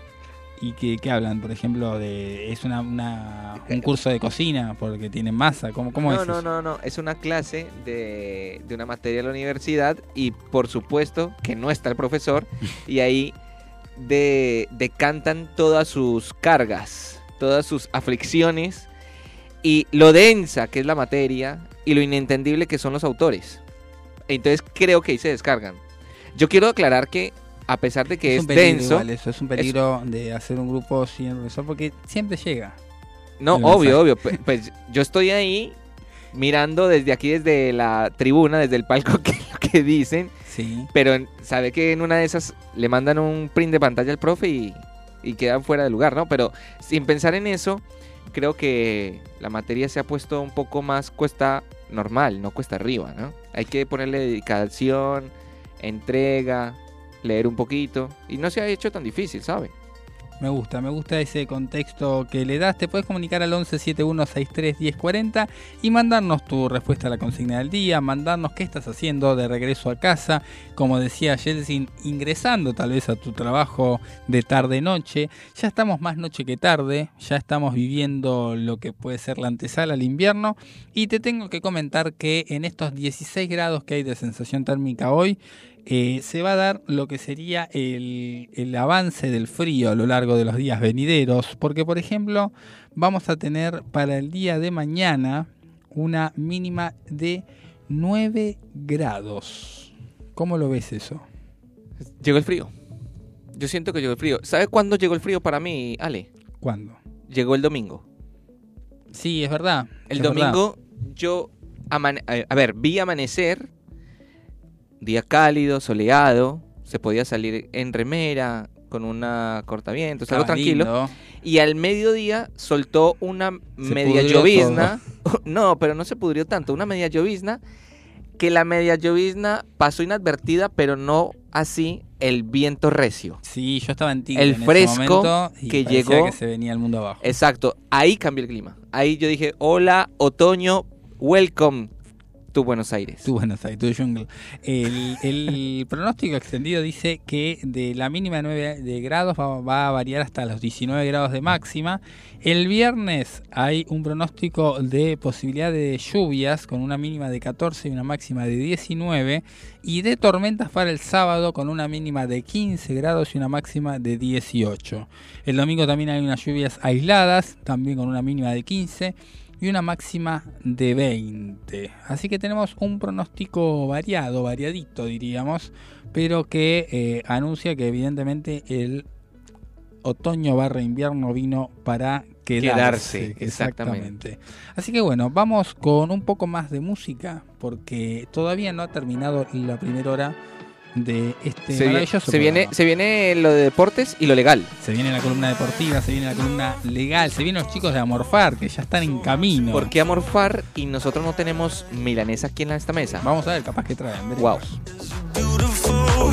y que, que hablan, por ejemplo, de es una, una- un curso de cocina porque tienen masa, ¿cómo, cómo no, es? no, eso? no, no, es una clase de, de una materia de la universidad y por supuesto que no está el profesor y ahí de, decantan todas sus cargas, todas sus aflicciones y lo densa que es la materia y lo inentendible que son los autores. Entonces creo que ahí se descargan. Yo quiero aclarar que a pesar de que es, denso, igual eso, es un peligro de hacer un grupo sin profesor porque siempre llega. No, obvio, obvio. Pues, pues, yo estoy ahí mirando desde aquí, desde la tribuna, desde el palco, que, lo que dicen. Sí. Pero en- sabe que en una de esas le mandan un print de pantalla al profe y, y quedan fuera de lugar, ¿no? Pero sin pensar en eso, creo que la materia se ha puesto un poco más cuesta normal, no cuesta arriba, ¿no? Hay que ponerle dedicación, entrega, leer un poquito. Y no se ha hecho tan difícil, ¿sabe? Me gusta, me gusta ese contexto que le das. Te puedes comunicar al 1171631040 y mandarnos tu respuesta a la consigna del día, mandarnos qué estás haciendo de regreso a casa, como decía Yeltsin, ingresando tal vez a tu trabajo de tarde-noche. Ya estamos más noche que tarde, ya estamos viviendo lo que puede ser la antesala al invierno y te tengo que comentar que en estos 16 grados que hay de sensación térmica hoy, eh, se va a dar lo que sería el, el avance del frío a lo largo de los días venideros, porque por ejemplo vamos a tener para el día de mañana una mínima de 9 grados. ¿Cómo lo ves eso? Llegó el frío. Yo siento que llegó el frío. ¿Sabe cuándo llegó el frío para mí, Ale? ¿Cuándo? Llegó el domingo. Sí, es verdad. El es domingo yo, a a ver, vi amanecer, día cálido, soleado, se podía salir en remera, con una cortavientos, algo tranquilo. lindo. Y al mediodía soltó una Se media llovizna. No, pero no se pudrió tanto, una media llovizna. Que la media llovizna pasó inadvertida, pero no así el viento recio. Sí, yo estaba en Tigre El en ese fresco momento y que llegó- que se venía el mundo abajo. Exacto, ahí cambió el clima. Ahí yo dije, hola, otoño, welcome Buenos Aires. Tu Buenos Aires, tu jungle. El, el pronóstico extendido dice que de la mínima de 9 de grados va, va a variar hasta los 19 grados de máxima. El viernes hay un pronóstico de posibilidad de lluvias con una mínima de 14 y una máxima de 19. Y de tormentas para el sábado con una mínima de 15 grados y una máxima de 18. El domingo también hay unas lluvias aisladas, también con una mínima de 15 y una máxima de 20. Así que tenemos un pronóstico variado, variadito diríamos, pero que eh, anuncia que evidentemente el otoño barra invierno vino para quedarse. Quedarse, exactamente. Así que bueno, vamos con un poco más de música, porque todavía no ha terminado la primera hora de este se, vi- viene, se viene lo de deportes y lo legal. Se viene la columna deportiva, se viene la columna legal, se vienen los chicos de Amorfar, que ya están en camino. ¿Por qué amorfar y nosotros no tenemos milanesa aquí en esta mesa? Vamos a ver, capaz que traen. Wow. veremos. beautiful,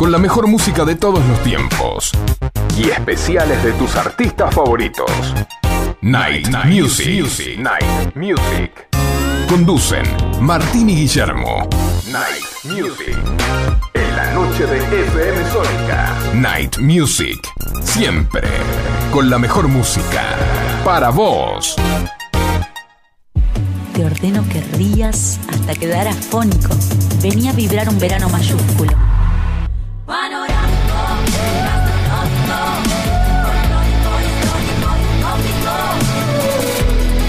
Con la mejor música de todos los tiempos. Y especiales de tus artistas favoritos. Night, Music. Night Music. Conducen Martín y Guillermo. Night Music. En la noche de FM Sónica. Night Music. Siempre. Con la mejor música. Para vos. Te ordeno que rías hasta quedar afónico. Venía a vibrar un verano mayúsculo.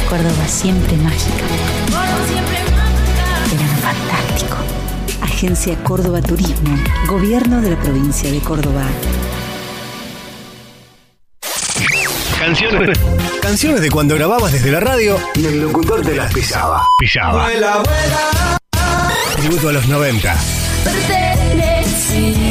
Córdoba siempre mágica. Verano fantástico. Agencia Córdoba Turismo. Gobierno de la provincia de Córdoba. Canciones. Canciones de cuando grababas desde la radio y el locutor te las pisaba. Pisaba. Tributo a los 90. Perteneciste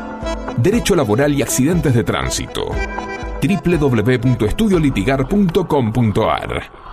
derecho laboral y accidentes de tránsito. www.estudiolitigar.com.ar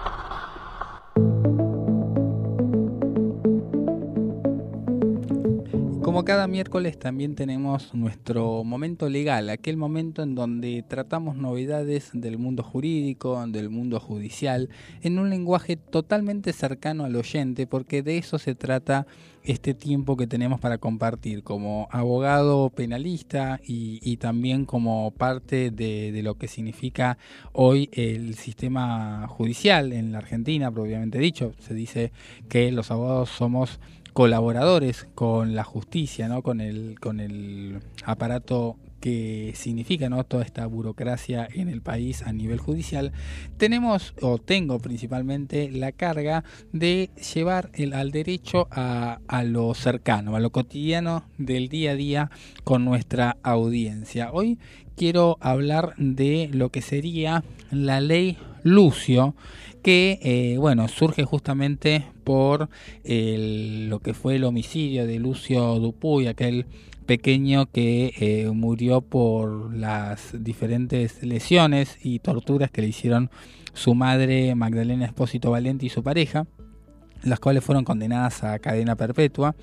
Como cada miércoles también tenemos nuestro momento legal, aquel momento en donde tratamos novedades del mundo jurídico, del mundo judicial, en un lenguaje totalmente cercano al oyente, porque de eso se trata este tiempo que tenemos para compartir como abogado penalista y, también como parte de, de lo que significa hoy el sistema judicial en la Argentina, propiamente dicho. Se dice que los abogados somos colaboradores con la justicia, ¿no? con, el, con el aparato que significa ¿no? toda esta burocracia en el país a nivel judicial, tenemos o tengo principalmente la carga de llevar el, al derecho a, a lo cercano, a lo cotidiano del día a día con nuestra audiencia. Hoy quiero hablar de lo que sería la ley Lucio, que eh, bueno surge justamente por el- lo que fue el homicidio de Lucio Dupuy, aquel pequeño que eh, murió por las diferentes lesiones y torturas que le hicieron su madre Magdalena Espósito Valente y su pareja las cuales fueron condenadas a cadena perpetua.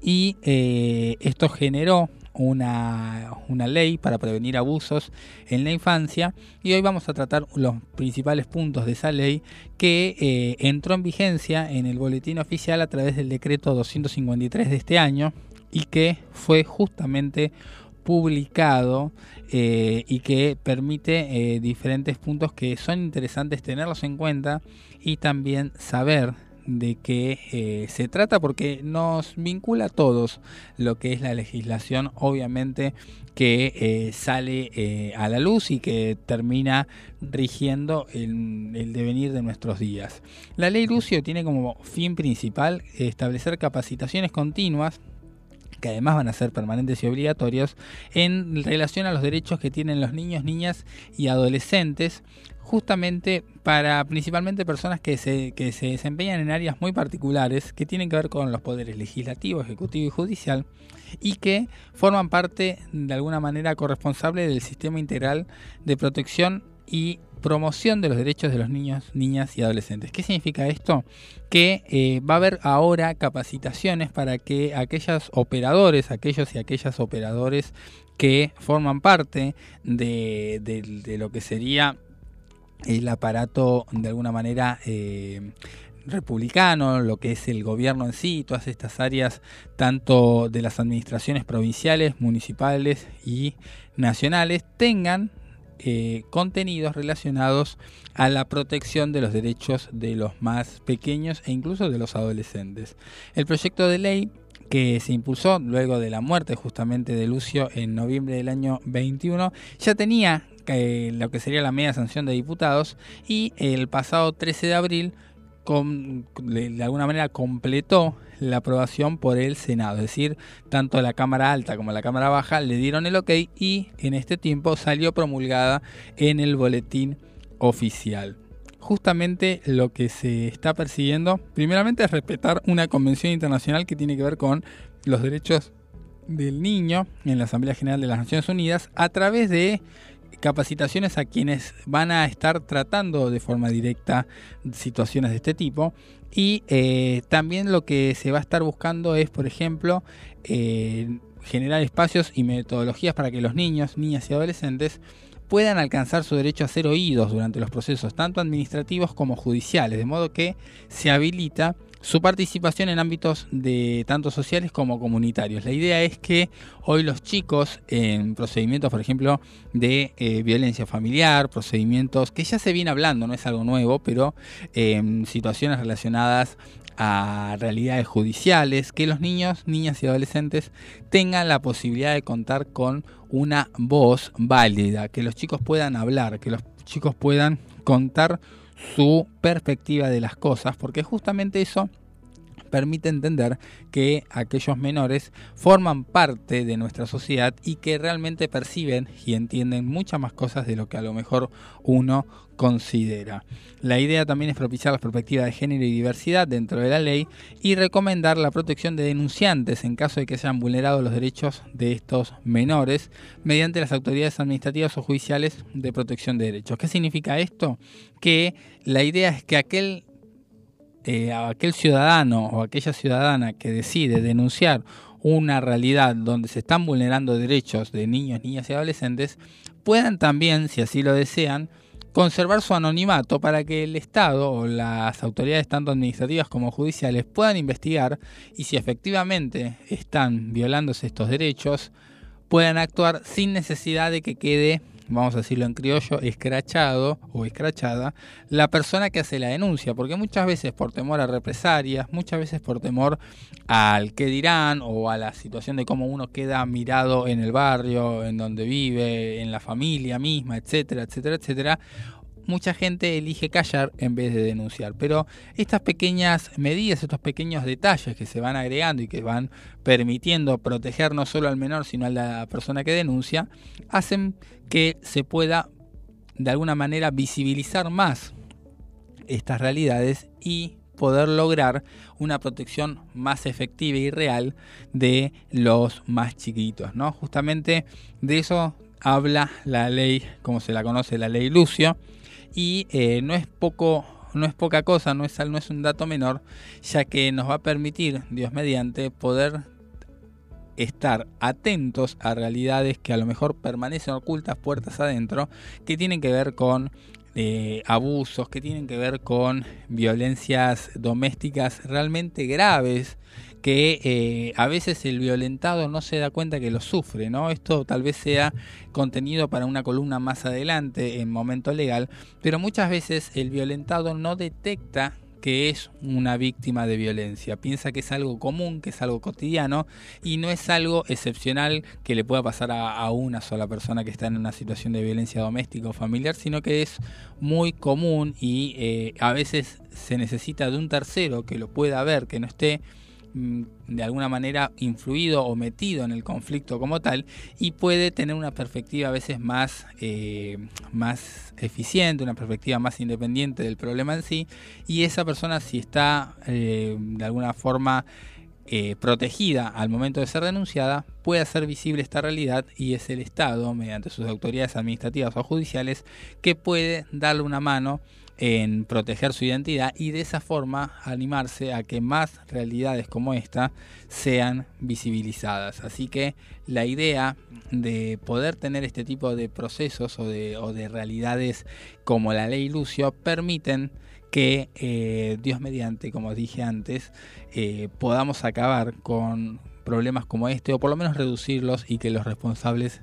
Y eh, esto generó una, una ley para prevenir abusos en la infancia y hoy vamos a tratar los principales puntos de esa ley que eh, entró en vigencia en el boletín oficial a través del decreto 253 de este año y que fue justamente publicado eh, y que permite eh, diferentes puntos que son interesantes tenerlos en cuenta y también saber de qué eh, se trata porque nos vincula a todos lo que es la legislación obviamente que eh, sale eh, a la luz y que termina rigiendo el, el devenir de nuestros días. La ley Lucio tiene como fin principal establecer capacitaciones continuas que además van a ser permanentes y obligatorios en relación a los derechos que tienen los niños, niñas y adolescentes, justamente para principalmente personas que se, que se desempeñan en áreas muy particulares que tienen que ver con los poderes legislativo, ejecutivo y judicial y que forman parte de alguna manera corresponsable del sistema integral de protección y promoción de los derechos de los niños, niñas y adolescentes. ¿Qué significa esto? Que eh, va a haber ahora capacitaciones para que aquellos operadores, aquellos y aquellas operadores que forman parte de, lo que sería el aparato de alguna manera eh, republicano, lo que es el gobierno en sí, todas estas áreas, tanto de las administraciones provinciales, municipales y nacionales, tengan eh, contenidos relacionados a la protección de los derechos de los más pequeños e incluso de los adolescentes. El proyecto de ley que se impulsó luego de la muerte justamente de Lucio en noviembre del año 21 ya tenía eh, lo que sería la media sanción de diputados y el pasado 13 de abril de alguna manera completó la aprobación por el Senado, es decir, tanto la Cámara Alta como la Cámara Baja le dieron el ok y en este tiempo salió promulgada en el boletín oficial. Justamente lo que se está persiguiendo, primeramente es respetar una convención internacional que tiene que ver con los derechos del niño en la Asamblea General de las Naciones Unidas a través de capacitaciones a quienes van a estar tratando de forma directa situaciones de este tipo. Y eh, también lo que se va a estar buscando es por ejemplo eh, generar espacios y metodologías para que los niños, niñas y adolescentes puedan alcanzar su derecho a ser oídos durante los procesos tanto administrativos como judiciales, de modo que se habilita su participación en ámbitos de tanto sociales como comunitarios. La idea es que hoy los chicos en procedimientos, por ejemplo, de eh, violencia familiar, procedimientos que ya se viene hablando, no es algo nuevo, pero eh, situaciones relacionadas a realidades judiciales, que los niños, niñas y adolescentes tengan la posibilidad de contar con una voz válida, que los chicos puedan hablar, que los chicos puedan contar su perspectiva de las cosas, porque justamente eso permite entender que aquellos menores forman parte de nuestra sociedad y que realmente perciben y entienden muchas más cosas de lo que a lo mejor uno considera. La idea también es propiciar las perspectivas de género y diversidad dentro de la ley y recomendar la protección de denunciantes en caso de que sean vulnerados los derechos de estos menores mediante las autoridades administrativas o judiciales de protección de derechos. ¿Qué significa esto? Que la idea es que aquel eh, aquel ciudadano o aquella ciudadana que decide denunciar una realidad donde se están vulnerando derechos de niños, niñas y adolescentes, puedan también, si así lo desean, conservar su anonimato para que el Estado o las autoridades tanto administrativas como judiciales puedan investigar y si efectivamente están violándose estos derechos, puedan actuar sin necesidad de que quede vamos a decirlo en criollo, escrachado o escrachada la persona que hace la denuncia, porque muchas veces por temor a represalias, muchas veces por temor al que dirán o a la situación de cómo uno queda mirado en el barrio, en donde vive, en la familia misma, etcétera, etcétera, etcétera, mucha gente elige callar en vez de denunciar. Pero estas pequeñas medidas, estos pequeños detalles que se van agregando y que van permitiendo proteger no solo al menor, sino a la persona que denuncia, hacen que se pueda de alguna manera visibilizar más estas realidades y poder lograr una protección más efectiva y real de los más chiquitos, ¿no? Justamente de eso habla la ley, como se la conoce, la ley Lucio, y eh, no es poco no es poca cosa, no es, no es un dato menor, ya que nos va a permitir, Dios mediante, poder estar atentos a realidades que a lo mejor permanecen ocultas puertas adentro, que tienen que ver con eh, abusos, que tienen que ver con violencias domésticas realmente graves, que eh, a veces el violentado no se da cuenta que lo sufre, ¿no? Esto tal vez sea contenido para una columna más adelante en momento legal, pero muchas veces el violentado no detecta que es una víctima de violencia. Piensa que es algo común, que es algo cotidiano y no es algo excepcional que le pueda pasar a, a, una sola persona que está en una situación de violencia doméstica o familiar, sino que es muy común y eh, a veces se necesita de un tercero que lo pueda ver, que no esté de alguna manera influido o metido en el conflicto como tal y puede tener una perspectiva a veces más, eh, más eficiente, una perspectiva más independiente del problema en sí y esa persona si está eh, de alguna forma eh, protegida al momento de ser denunciada, puede hacer visible esta realidad y es el Estado, mediante sus autoridades administrativas o judiciales, que puede darle una mano en proteger su identidad y de esa forma animarse a que más realidades como esta sean visibilizadas. Así que la idea de poder tener este tipo de procesos o de, realidades como la ley Lucio permiten que eh, Dios mediante, como dije antes, eh, podamos acabar con problemas como este o por lo menos reducirlos y que los responsables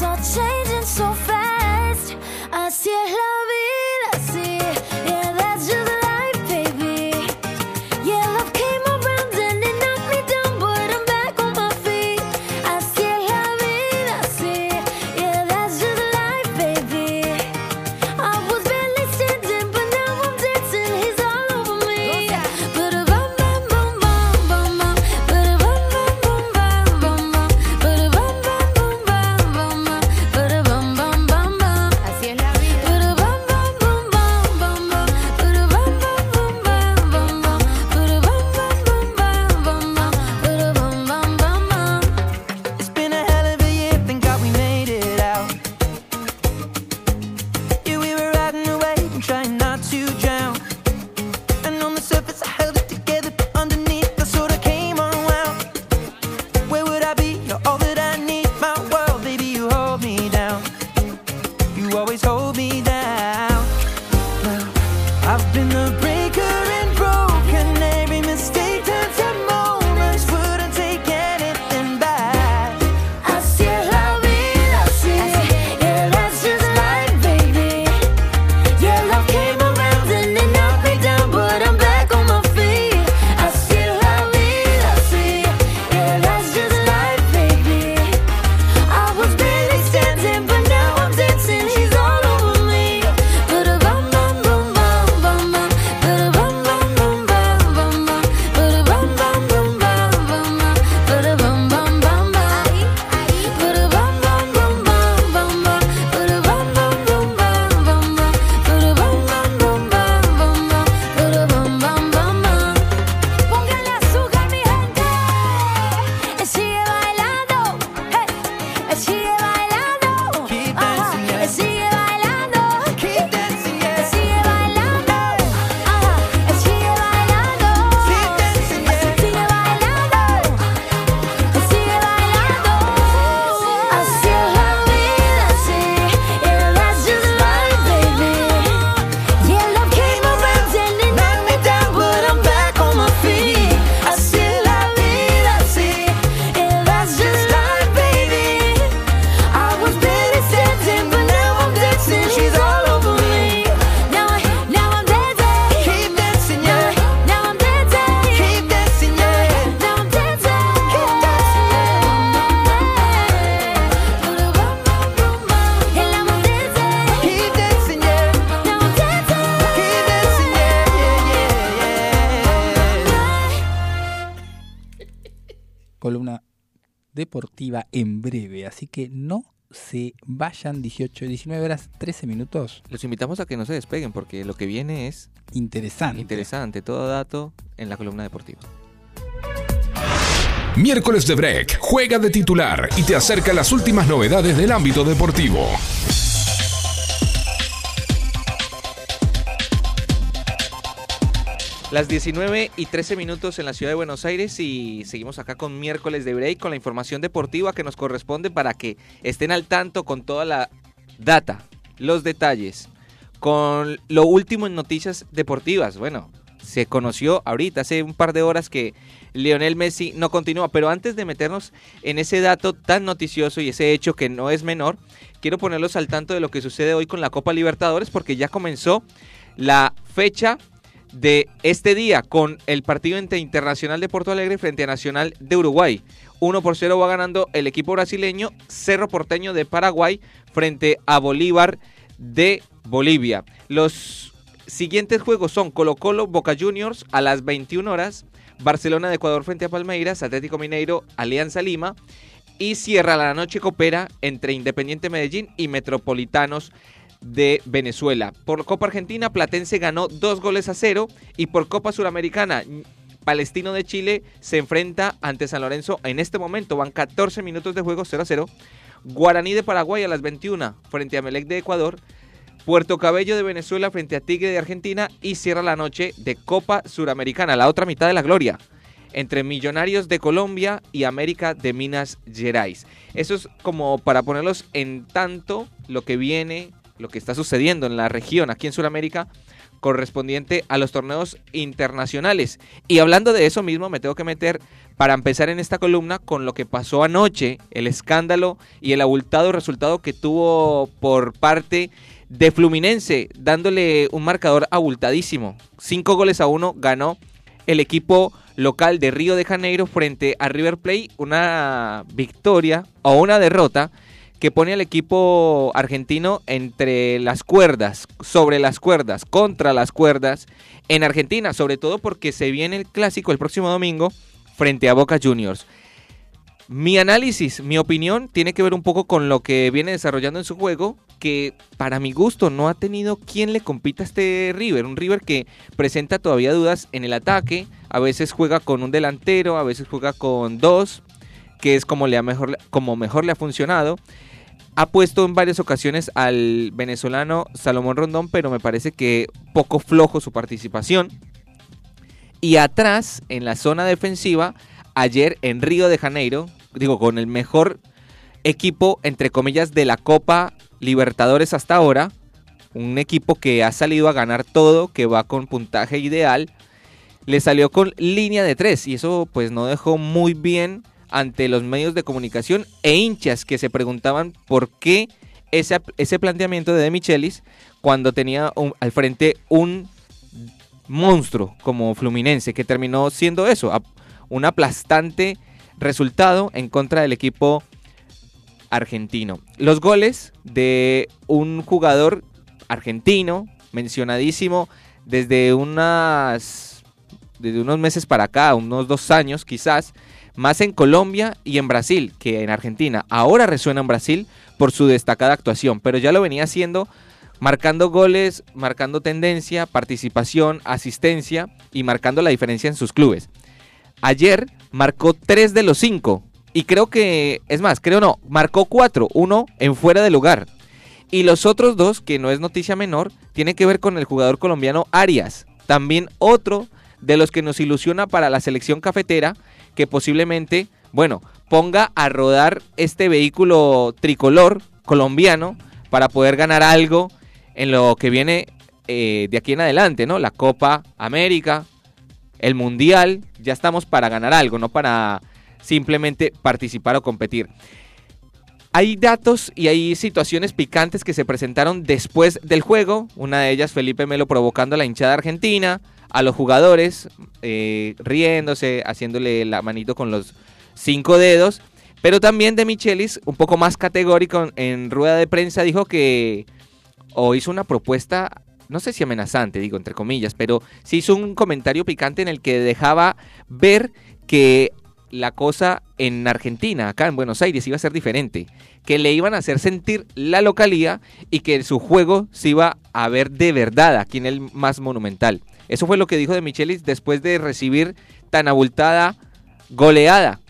damn, it's all changing so fast. Así es la vida, vayan 18, 19 horas, 13 minutos. Los invitamos a que no se despeguen porque lo que viene es interesante. Interesante, todo dato en la columna deportiva. Miércoles de Break, juega de titular y te acerca las últimas novedades del ámbito deportivo. Las 19 y 13 minutos en la ciudad de Buenos Aires y seguimos acá con miércoles de break con la información deportiva que nos corresponde para que estén al tanto con toda la data, los detalles, con lo último en noticias deportivas. Bueno, se conoció ahorita, hace un par de horas que Lionel Messi no continúa, pero antes de meternos en ese dato tan noticioso y ese hecho que no es menor, quiero ponerlos al tanto de lo que sucede hoy con la Copa Libertadores porque ya comenzó la fecha de este día con el partido entre Internacional de Porto Alegre frente a Nacional de Uruguay. 1 por 0 va ganando el equipo brasileño Cerro Porteño de Paraguay frente a Bolívar de Bolivia. Los siguientes juegos son Colo Colo Boca Juniors a las 21 horas, Barcelona de Ecuador frente a Palmeiras, Atlético Mineiro Alianza Lima y cierra la noche copera entre Independiente Medellín y Metropolitanos de Venezuela. Por Copa Argentina, Platense ganó dos goles a cero y por Copa Suramericana, Palestino de Chile se enfrenta ante San Lorenzo. En este momento van 14 minutos de juego 0 a 0. Guaraní de Paraguay a las 21 frente a Melec de Ecuador. Puerto Cabello de Venezuela frente a Tigre de Argentina y cierra la noche de Copa Suramericana, la otra mitad de la gloria, entre Millonarios de Colombia y América de Minas Gerais. Eso es como para ponerlos en tanto lo que viene lo que está sucediendo en la región, aquí en Sudamérica, correspondiente a los torneos internacionales. Y hablando de eso mismo, me tengo que meter para empezar en esta columna con lo que pasó anoche, el escándalo y el abultado resultado que tuvo por parte de Fluminense, dándole un marcador abultadísimo. Cinco goles a uno ganó el equipo local de Río de Janeiro frente a River Plate, una victoria o una derrota que pone al equipo argentino entre las cuerdas, sobre las cuerdas, contra las cuerdas en Argentina, sobre todo porque se viene el clásico el próximo domingo frente a Boca Juniors. Mi análisis, mi opinión, tiene que ver un poco con lo que viene desarrollando en su juego, que para mi gusto no ha tenido quien le compita a este River, un River que presenta todavía dudas en el ataque, a veces juega con un delantero, a veces juega con dos, que es como, le ha mejor, como mejor le ha funcionado ha puesto en varias ocasiones al venezolano Salomón Rondón, pero me parece que poco flojo su participación. Y atrás, en la zona defensiva, ayer en Río de Janeiro, digo, con el mejor equipo, entre comillas, de la Copa Libertadores hasta ahora, un equipo que ha salido a ganar todo, que va con puntaje ideal, le salió con línea de tres y eso pues no dejó muy bien ante los medios de comunicación e hinchas que se preguntaban por qué ese, ese planteamiento de De Michelis cuando tenía al frente un monstruo como Fluminense, que terminó siendo eso, un aplastante resultado en contra del equipo argentino. Los goles de un jugador argentino, mencionadísimo desde unas desde unos meses para acá, unos dos años quizás, más en Colombia y en Brasil que en Argentina. Ahora resuena en Brasil por su destacada actuación, pero ya lo venía haciendo marcando goles, marcando tendencia, participación, asistencia y marcando la diferencia en sus clubes. Ayer marcó tres de los cinco y creo que, es más, creo no, marcó cuatro, uno en fuera de lugar. Y los otros dos, que no es noticia menor, tiene que ver con el jugador colombiano Arias, también otro de los que nos ilusiona para la selección cafetera que posiblemente, bueno, ponga a rodar este vehículo tricolor colombiano para poder ganar algo en lo que viene eh, de aquí en adelante, ¿no? La Copa América, el Mundial, ya estamos para ganar algo, no para simplemente participar o competir. Hay datos y hay situaciones picantes que se presentaron después del juego. Una de ellas, Felipe Melo provocando a la hinchada argentina a los jugadores, eh, riéndose, haciéndole la manito con los cinco dedos. Pero también de Michelis, un poco más categórico en rueda de prensa, dijo que o hizo una propuesta, no sé si amenazante, digo entre comillas, pero sí hizo un comentario picante en el que dejaba ver que la cosa en Argentina, acá en Buenos Aires, iba a ser diferente. Que le iban a hacer sentir la localía y que su juego se iba a ver de verdad aquí en el más monumental. Eso fue lo que dijo de Michelis después de recibir tan abultada goleada,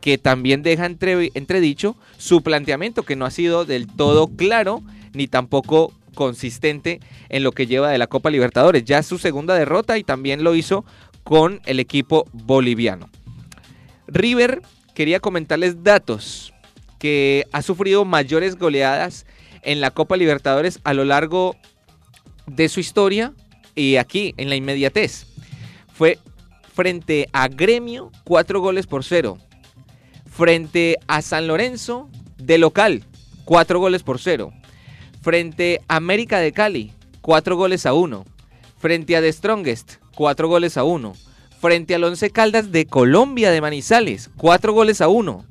que también deja entre, entredicho su planteamiento, que no ha sido del todo claro ni tampoco consistente en lo que lleva de la Copa Libertadores. Ya su segunda derrota y también lo hizo con el equipo boliviano. River quería comentarles datos que ha sufrido mayores goleadas en la Copa Libertadores a lo largo de su historia y aquí en la inmediatez. Fue frente a Gremio, cuatro goles por cero. Frente a San Lorenzo, de local, cuatro goles por cero. Frente a América de Cali, cuatro goles a uno. Frente a The Strongest, cuatro goles a uno. Frente al Once Caldas de Colombia de Manizales, cuatro goles a uno.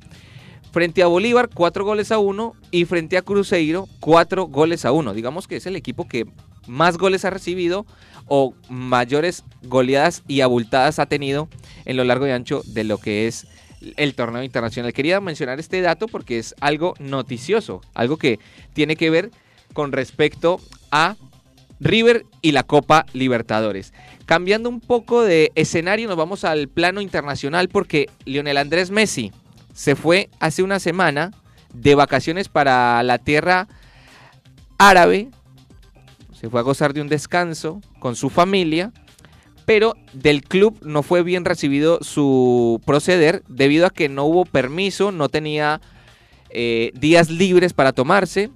Frente a Bolívar, cuatro goles a uno. Y frente a Cruzeiro, cuatro goles a uno. Digamos que es el equipo que más goles ha recibido o mayores goleadas y abultadas ha tenido en lo largo y ancho de lo que es el torneo internacional. Quería mencionar este dato porque es algo noticioso, algo que tiene que ver con respecto a River y la Copa Libertadores. Cambiando un poco de escenario, nos vamos al plano internacional porque Lionel Andrés Messi se fue hace una semana de vacaciones para la tierra árabe. Se fue a gozar de un descanso con su familia, pero del club no fue bien recibido su proceder debido a que no hubo permiso, no tenía eh, días libres para tomarse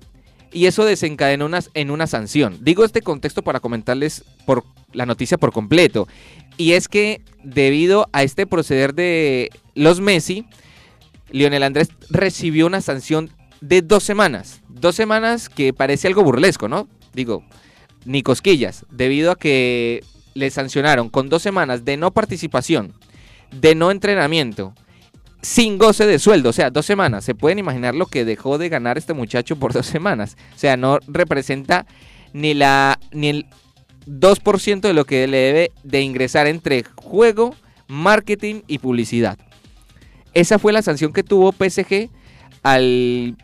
y eso desencadenó unas- en una sanción. Digo este contexto para comentarles por la noticia por completo. Y es que debido a este proceder de los Messi, Lionel Andrés recibió una sanción de dos semanas. Dos semanas que parece algo burlesco, ¿no? Digo, ni cosquillas, debido a que le sancionaron con dos semanas de no participación, de no entrenamiento, sin goce de sueldo, o sea, dos semanas. Se pueden imaginar lo que dejó de ganar este muchacho por dos semanas. O sea, no representa ni la ni el 2% de lo que le debe de ingresar entre juego, marketing y publicidad. Esa fue la sanción que tuvo PSG al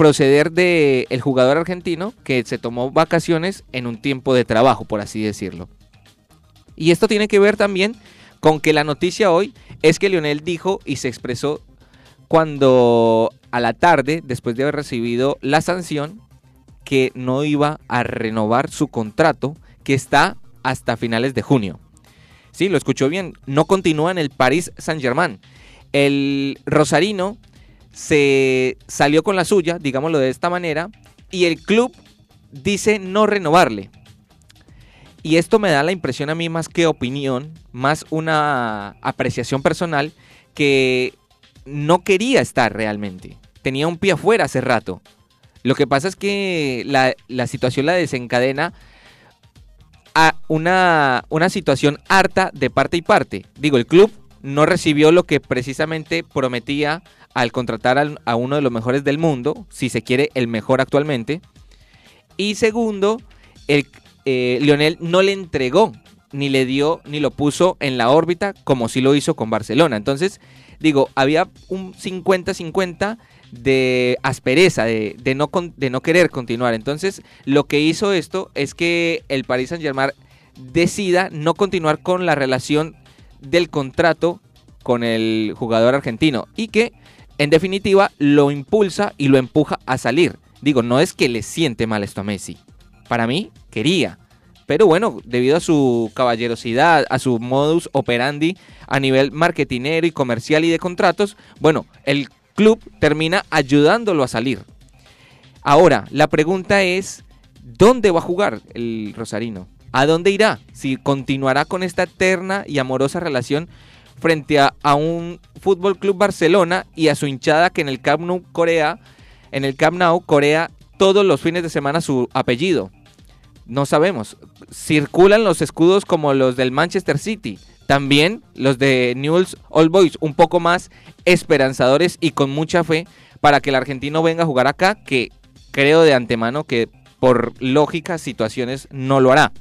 proceder de el jugador argentino que se tomó vacaciones en un tiempo de trabajo, por así decirlo. Y esto tiene que ver también con que la noticia hoy es que Lionel dijo y se expresó cuando a la tarde, después de haber recibido la sanción, que no iba a renovar su contrato que está hasta finales de junio. Sí, lo escuchó bien, no continúa en el Paris Saint-Germain. El Rosarino se salió con la suya, digámoslo de esta manera, y el club dice no renovarle. Y esto me da la impresión a mí más que opinión, más una apreciación personal, que no quería estar realmente. Tenía un pie afuera hace rato. Lo que pasa es que la, la situación la desencadena a una, una situación harta de parte y parte. Digo, el club no recibió lo que precisamente prometía al contratar a uno de los mejores del mundo, si se quiere el mejor actualmente. Y segundo, el, eh, Lionel no le entregó, ni le dio, ni lo puso en la órbita como sí lo hizo con Barcelona. Entonces, digo, había un 50-50 de aspereza, de, no, de no querer continuar. Entonces, lo que hizo esto es que el Paris Saint-Germain decida no continuar con la relación del contrato con el jugador argentino y que en definitiva lo impulsa y lo empuja a salir. Digo, no es que le siente mal esto a Messi. Para mí, quería. Pero bueno, debido a su caballerosidad, a su modus operandi a nivel marketinero y comercial y de contratos, bueno, el club termina ayudándolo a salir. Ahora, la pregunta es, ¿dónde va a jugar el Rosarino? ¿A dónde irá? Si continuará con esta eterna y amorosa relación frente a, un Fútbol Club Barcelona y a su hinchada que en el Camp Nou Corea, en el Camp Nou Corea todos los fines de semana su apellido. No sabemos. Circulan los escudos como los del Manchester City. También los de Newell's Old Boys, un poco más esperanzadores y con mucha fe para que el argentino venga a jugar acá, que creo de antemano que por lógicas situaciones no lo hará.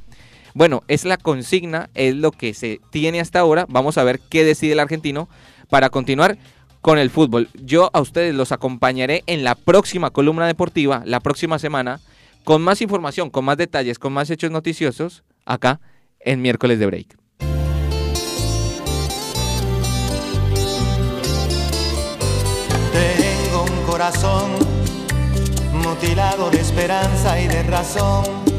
Bueno, es la consigna, es lo que se tiene hasta ahora. Vamos a ver qué decide el argentino para continuar con el fútbol. Yo a ustedes los acompañaré en la próxima columna deportiva, la próxima semana, con más información, con más detalles, con más hechos noticiosos, acá en miércoles de break. Tengo un corazón mutilado de esperanza y de razón.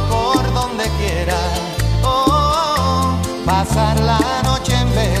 donde quiera. Oh, pasar la noche en vela,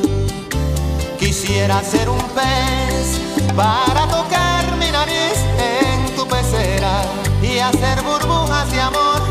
Quisiera ser un pez para tocar mi nariz en tu pecera y hacer burbujas de amor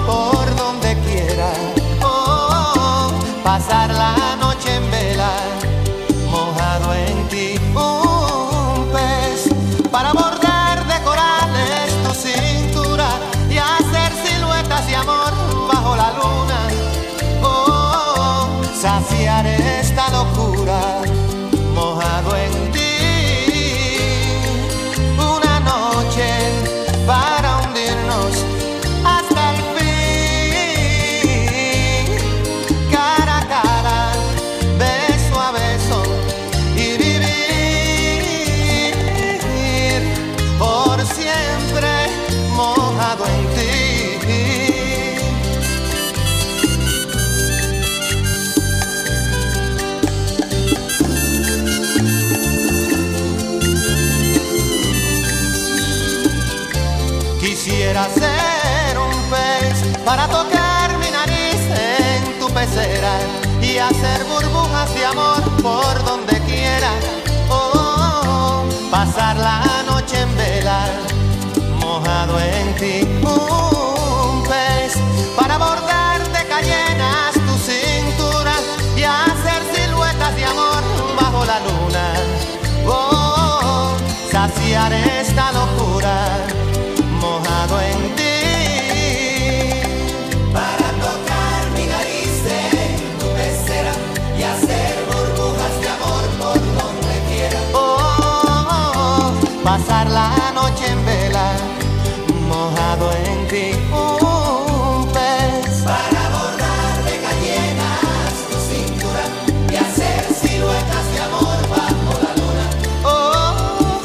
ti. Un pez para bordar de cayenas tu cintura y hacer siluetas de amor bajo la luna. Oh,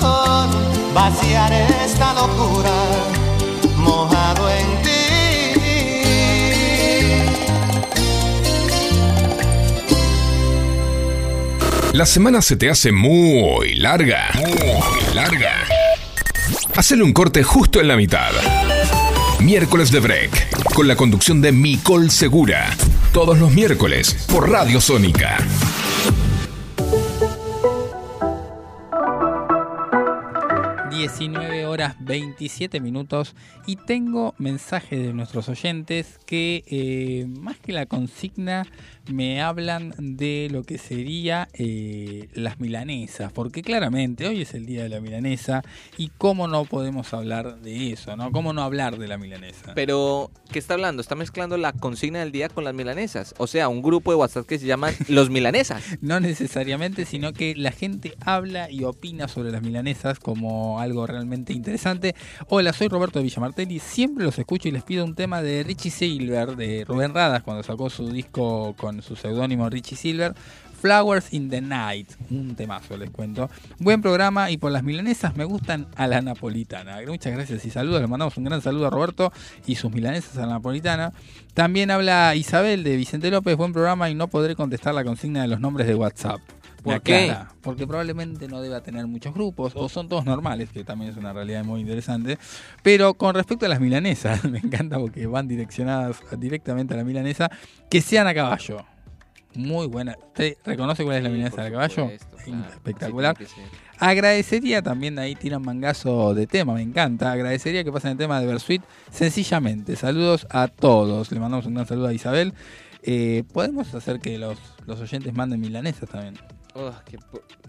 oh, vaciar esta locura mojado en ti. La semana se te hace muy larga. Muy larga. Hacele un corte justo en la mitad. Miércoles de Break, con la conducción de Micol Segura. Todos los miércoles por Radio Sónica. horas 27 minutos y tengo mensajes de nuestros oyentes que eh, más que la consigna me hablan de lo que sería eh, las milanesas, porque claramente hoy es el día de la milanesa y cómo no podemos hablar de eso, ¿no? ¿Cómo no hablar de la milanesa? Pero, ¿qué está hablando? Está mezclando la consigna del día con las milanesas. O sea, un grupo de WhatsApp que se llama Los Milanesas. No necesariamente, sino que la gente habla y opina sobre las milanesas como algo realmente interesante. Hola, soy Roberto de Villamartelli, siempre los escucho y les pido un tema de Richie Silver, de Rubén Radas, cuando sacó su disco con su seudónimo Richie Silver. Flowers in the Night, un temazo les cuento. Buen programa y por las milanesas me gustan a la napolitana. Muchas gracias y saludos, le mandamos un gran saludo a Roberto y sus milanesas a la napolitana. También habla Isabel de Vicente López, buen programa y no podré contestar la consigna de los nombres de WhatsApp. ¿Por qué? aclara, Porque probablemente no deba tener muchos grupos, o son todos normales, que también es una realidad muy interesante. Pero con respecto a las milanesas, me encanta porque van direccionadas directamente a la milanesa, que sean a caballo. Muy buena. ¿Usted reconoce cuál es la milanesa de caballo? Espectacular. Agradecería también, ahí tiran mangazo de tema, me encanta. Agradecería que pasen el tema de Versuit sencillamente. Saludos a todos. Le mandamos un gran saludo a Isabel. Eh, Podemos hacer que los, los oyentes manden milanesas también. Oh, que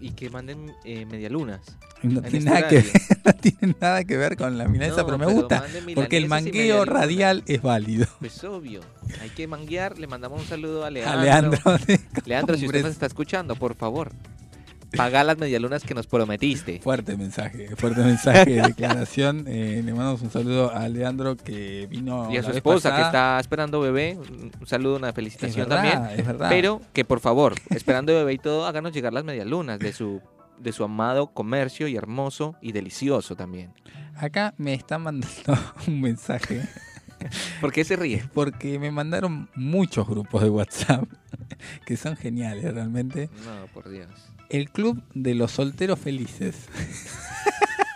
y que manden eh, medialunas. No en tiene, este nada que, no tiene nada que ver con la milanesa, No, pero me pero gusta. Porque el mangueo radial es válido. Pues obvio, hay que manguear. Le mandamos un saludo a Leandro. Leandro si usted nos está escuchando, por favor, paga las medialunas que nos prometiste. Fuerte mensaje, fuerte mensaje de declaración. Eh, le mandamos un saludo a Leandro que vino. Y a su esposa que está esperando bebé, un un saludo, una felicitación Es verdad, también. es verdad. Pero que por favor, esperando bebé y todo, háganos llegar las medialunas de su de su amado comercio y hermoso y delicioso también. Acá me están mandando un mensaje. ¿Por qué se ríe? Porque me mandaron muchos grupos de WhatsApp que son geniales realmente. No, por Dios. El Club de los Solteros Felices.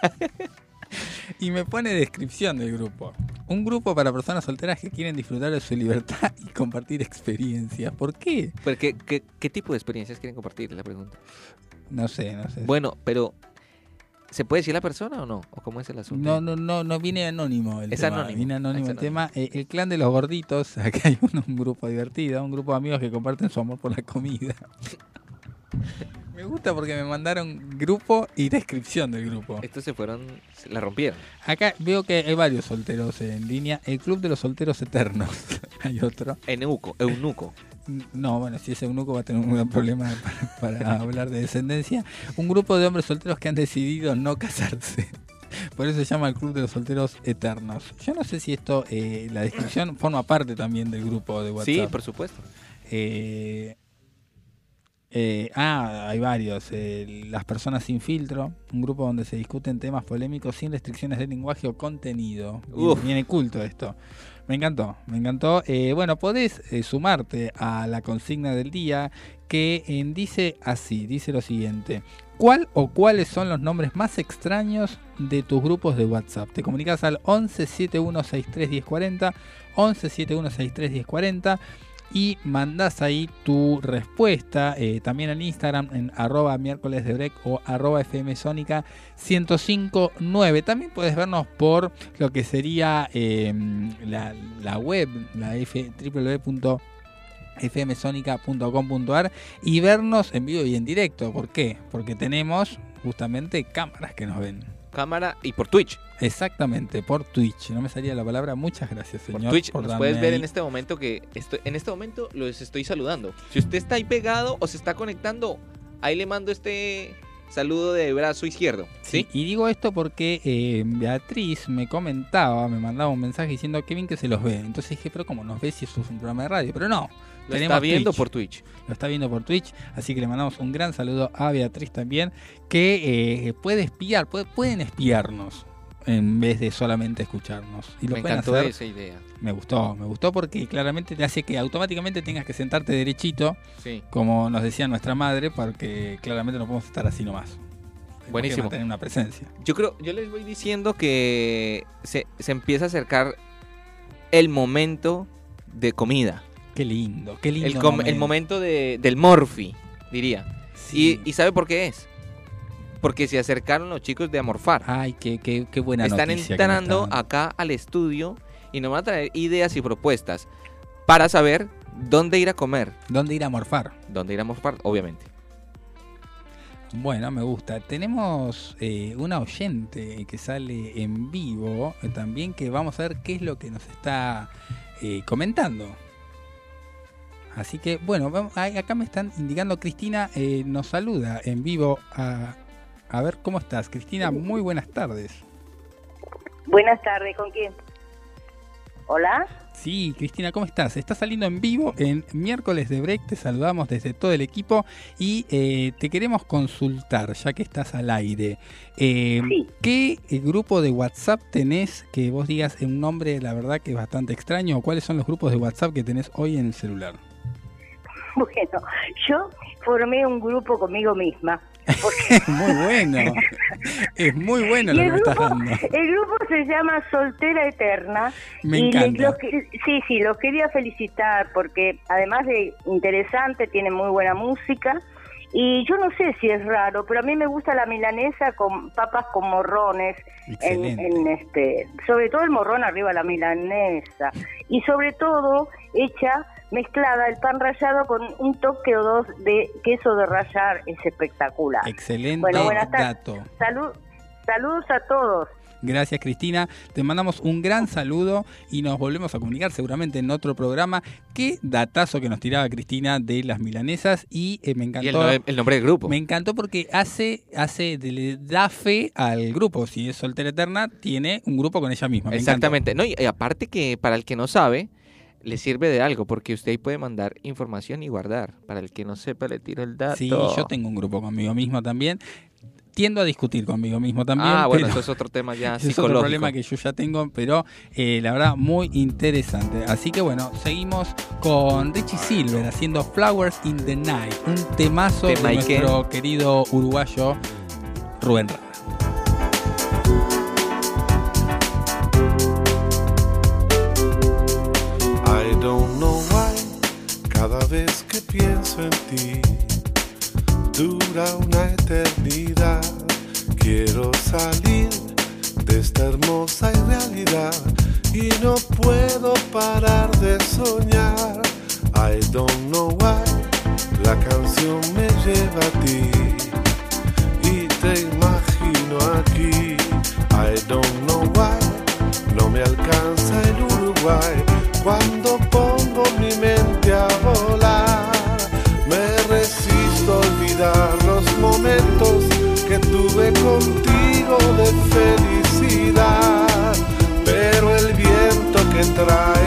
y me pone descripción del grupo. Un grupo para personas solteras que quieren disfrutar de su libertad y compartir experiencias. ¿Por qué? Pero ¿qué, tipo de experiencias quieren compartir? La pregunta. No sé, no sé. Bueno, pero ¿se puede decir la persona o no? ¿O cómo es el asunto? No, no, no, no viene anónimo el Es tema. anónimo. Viene anónimo Es el tema. Eh, el clan de los gorditos, acá hay un, un grupo divertido, un grupo de amigos que comparten su amor por la comida. me gusta porque me mandaron grupo y descripción del grupo. Estos se fueron, se la rompieron. Acá veo que hay varios solteros en línea. El Club de los Solteros Eternos. hay otro. Eunuco, eunuco. No, bueno, si es eunuco va a tener un gran problema para, para hablar de descendencia. Un grupo de hombres solteros que han decidido no casarse. Por eso se llama el Club de los Solteros Eternos. Yo no sé si esto, eh, la descripción forma parte también del grupo de WhatsApp. Sí, por supuesto. Eh, eh, ah, hay varios. eh, Las personas sin filtro, un grupo donde se discuten temas polémicos sin restricciones de lenguaje o contenido. Uf. Viene culto esto. Me encantó, me encantó. Eh, bueno, podés sumarte a la consigna del día que dice así, dice lo siguiente. ¿Cuál o cuáles son los nombres más extraños de tus grupos de WhatsApp? Te comunicas al 11 7163 1040, 11 7163 1040 y mandás ahí tu respuesta eh, también en Instagram en arroba miércoles de break o arroba fm sónica 1059 también puedes vernos por lo que sería eh, la, la web la f, www.fmsonica.com.ar y vernos en vivo y en directo. ¿por qué? porque tenemos justamente cámaras que nos ven Cámara y por Twitch. Exactamente, por Twitch. No me salía la palabra. Muchas gracias, señor. Por Twitch por nos puedes ver ahí. en este momento que estoy, en este momento los estoy saludando. Si usted está ahí pegado o se está conectando, ahí le mando este saludo de brazo izquierdo. ¿sí? Y digo esto porque eh, Beatriz me comentaba, me mandaba un mensaje diciendo que bien que se los ve. Entonces dije, pero ¿cómo nos ve si eso es un programa de radio? Pero no. Lo está viendo por Twitch. Lo está viendo por Twitch. Así que le mandamos un gran saludo a Beatriz también, que eh, puede espiar, puede- pueden espiarnos en vez de solamente escucharnos. Y lo Me encantó hacer. esa idea. Me gustó, me gustó porque claramente te hace que automáticamente tengas que sentarte derechito, Sí. como nos decía nuestra madre, porque claramente no podemos estar así nomás. Tenemos Buenísimo. mantener una presencia. Yo creo, yo les voy diciendo que se, se empieza a acercar el momento de comida. Qué lindo, qué lindo. El, com- el momento de- del morfi, diría. Y, ¿Y sabe por qué es? porque se acercaron los chicos de Amorfar. Ay, qué, qué, qué buena Están noticia entrando acá al estudio y nos van a traer ideas y propuestas para saber dónde ir a comer. ¿Dónde ir a morfar? Dónde ir a morfar, obviamente. Bueno, me gusta. Tenemos eh, una oyente que sale en vivo eh, también que vamos a ver qué es lo que nos está eh, comentando. Así que, bueno, vamos- acá me están indicando, Cristina eh, nos saluda en vivo a, a ver cómo estás. Cristina, muy buenas tardes. Buenas tardes, ¿con quién? Hola. Sí, Cristina, ¿cómo estás? Estás saliendo en vivo en miércoles de break, te saludamos desde todo el equipo y eh, te queremos consultar, ya que estás al aire. Eh, ¿Qué eh, grupo de WhatsApp tenés que vos digas un nombre, la verdad que es bastante extraño? ¿O cuáles son los grupos de WhatsApp que tenés hoy en el celular? Bueno, yo formé un grupo conmigo misma. muy bueno, es muy bueno lo que el estás grupo, dando. el grupo se llama Soltera Eterna. Me y encanta. los que- sí, sí, los quería felicitar porque además de interesante, tiene muy buena música. Y yo no sé si es raro, pero a mí me gusta la milanesa con papas con morrones, en, en este, sobre todo el morrón arriba de la milanesa y sobre todo hecha mezclada el pan rallado con un toque o dos de queso de rallar es espectacular. Excelente Bueno, buenas tardes. dato. Salud, saludos a todos. Gracias Cristina, te mandamos un gran saludo y nos volvemos a comunicar seguramente en otro programa. Qué datazo que nos tiraba Cristina de las milanesas y eh, me encantó. Y el, no- el nombre del grupo. Me encantó porque hace, hace, le da fe al grupo. Si es soltera eterna, tiene un grupo con ella misma. Me encantó. Exactamente. No, y, y aparte que para el que no sabe, le sirve de algo, porque usted ahí puede mandar información y guardar. Para el que no sepa, le tiro el dato. Sí, yo tengo un grupo conmigo mismo también. Tiendo a discutir conmigo mismo también. Ah, bueno, eso es otro tema ya Ese es psicológico. otro problema que yo ya tengo, pero eh, la verdad muy interesante. Así que bueno, seguimos con Richie Silver haciendo Flowers in the Night, un temazo de Temaiken. nuestro querido uruguayo Rubén Rada. I don't know why, cada vez que pienso en ti, dura una eternidad. Quiero salir de esta hermosa irrealidad y no puedo parar de soñar. I don't know why, la canción me lleva a ti y te imagino aquí. I don't know why, no me alcanza el Uruguay cuando pongo mi mente a volar. Me resisto a olvidar los momentos que tuve contigo de felicidad. Pero el viento que trae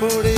Y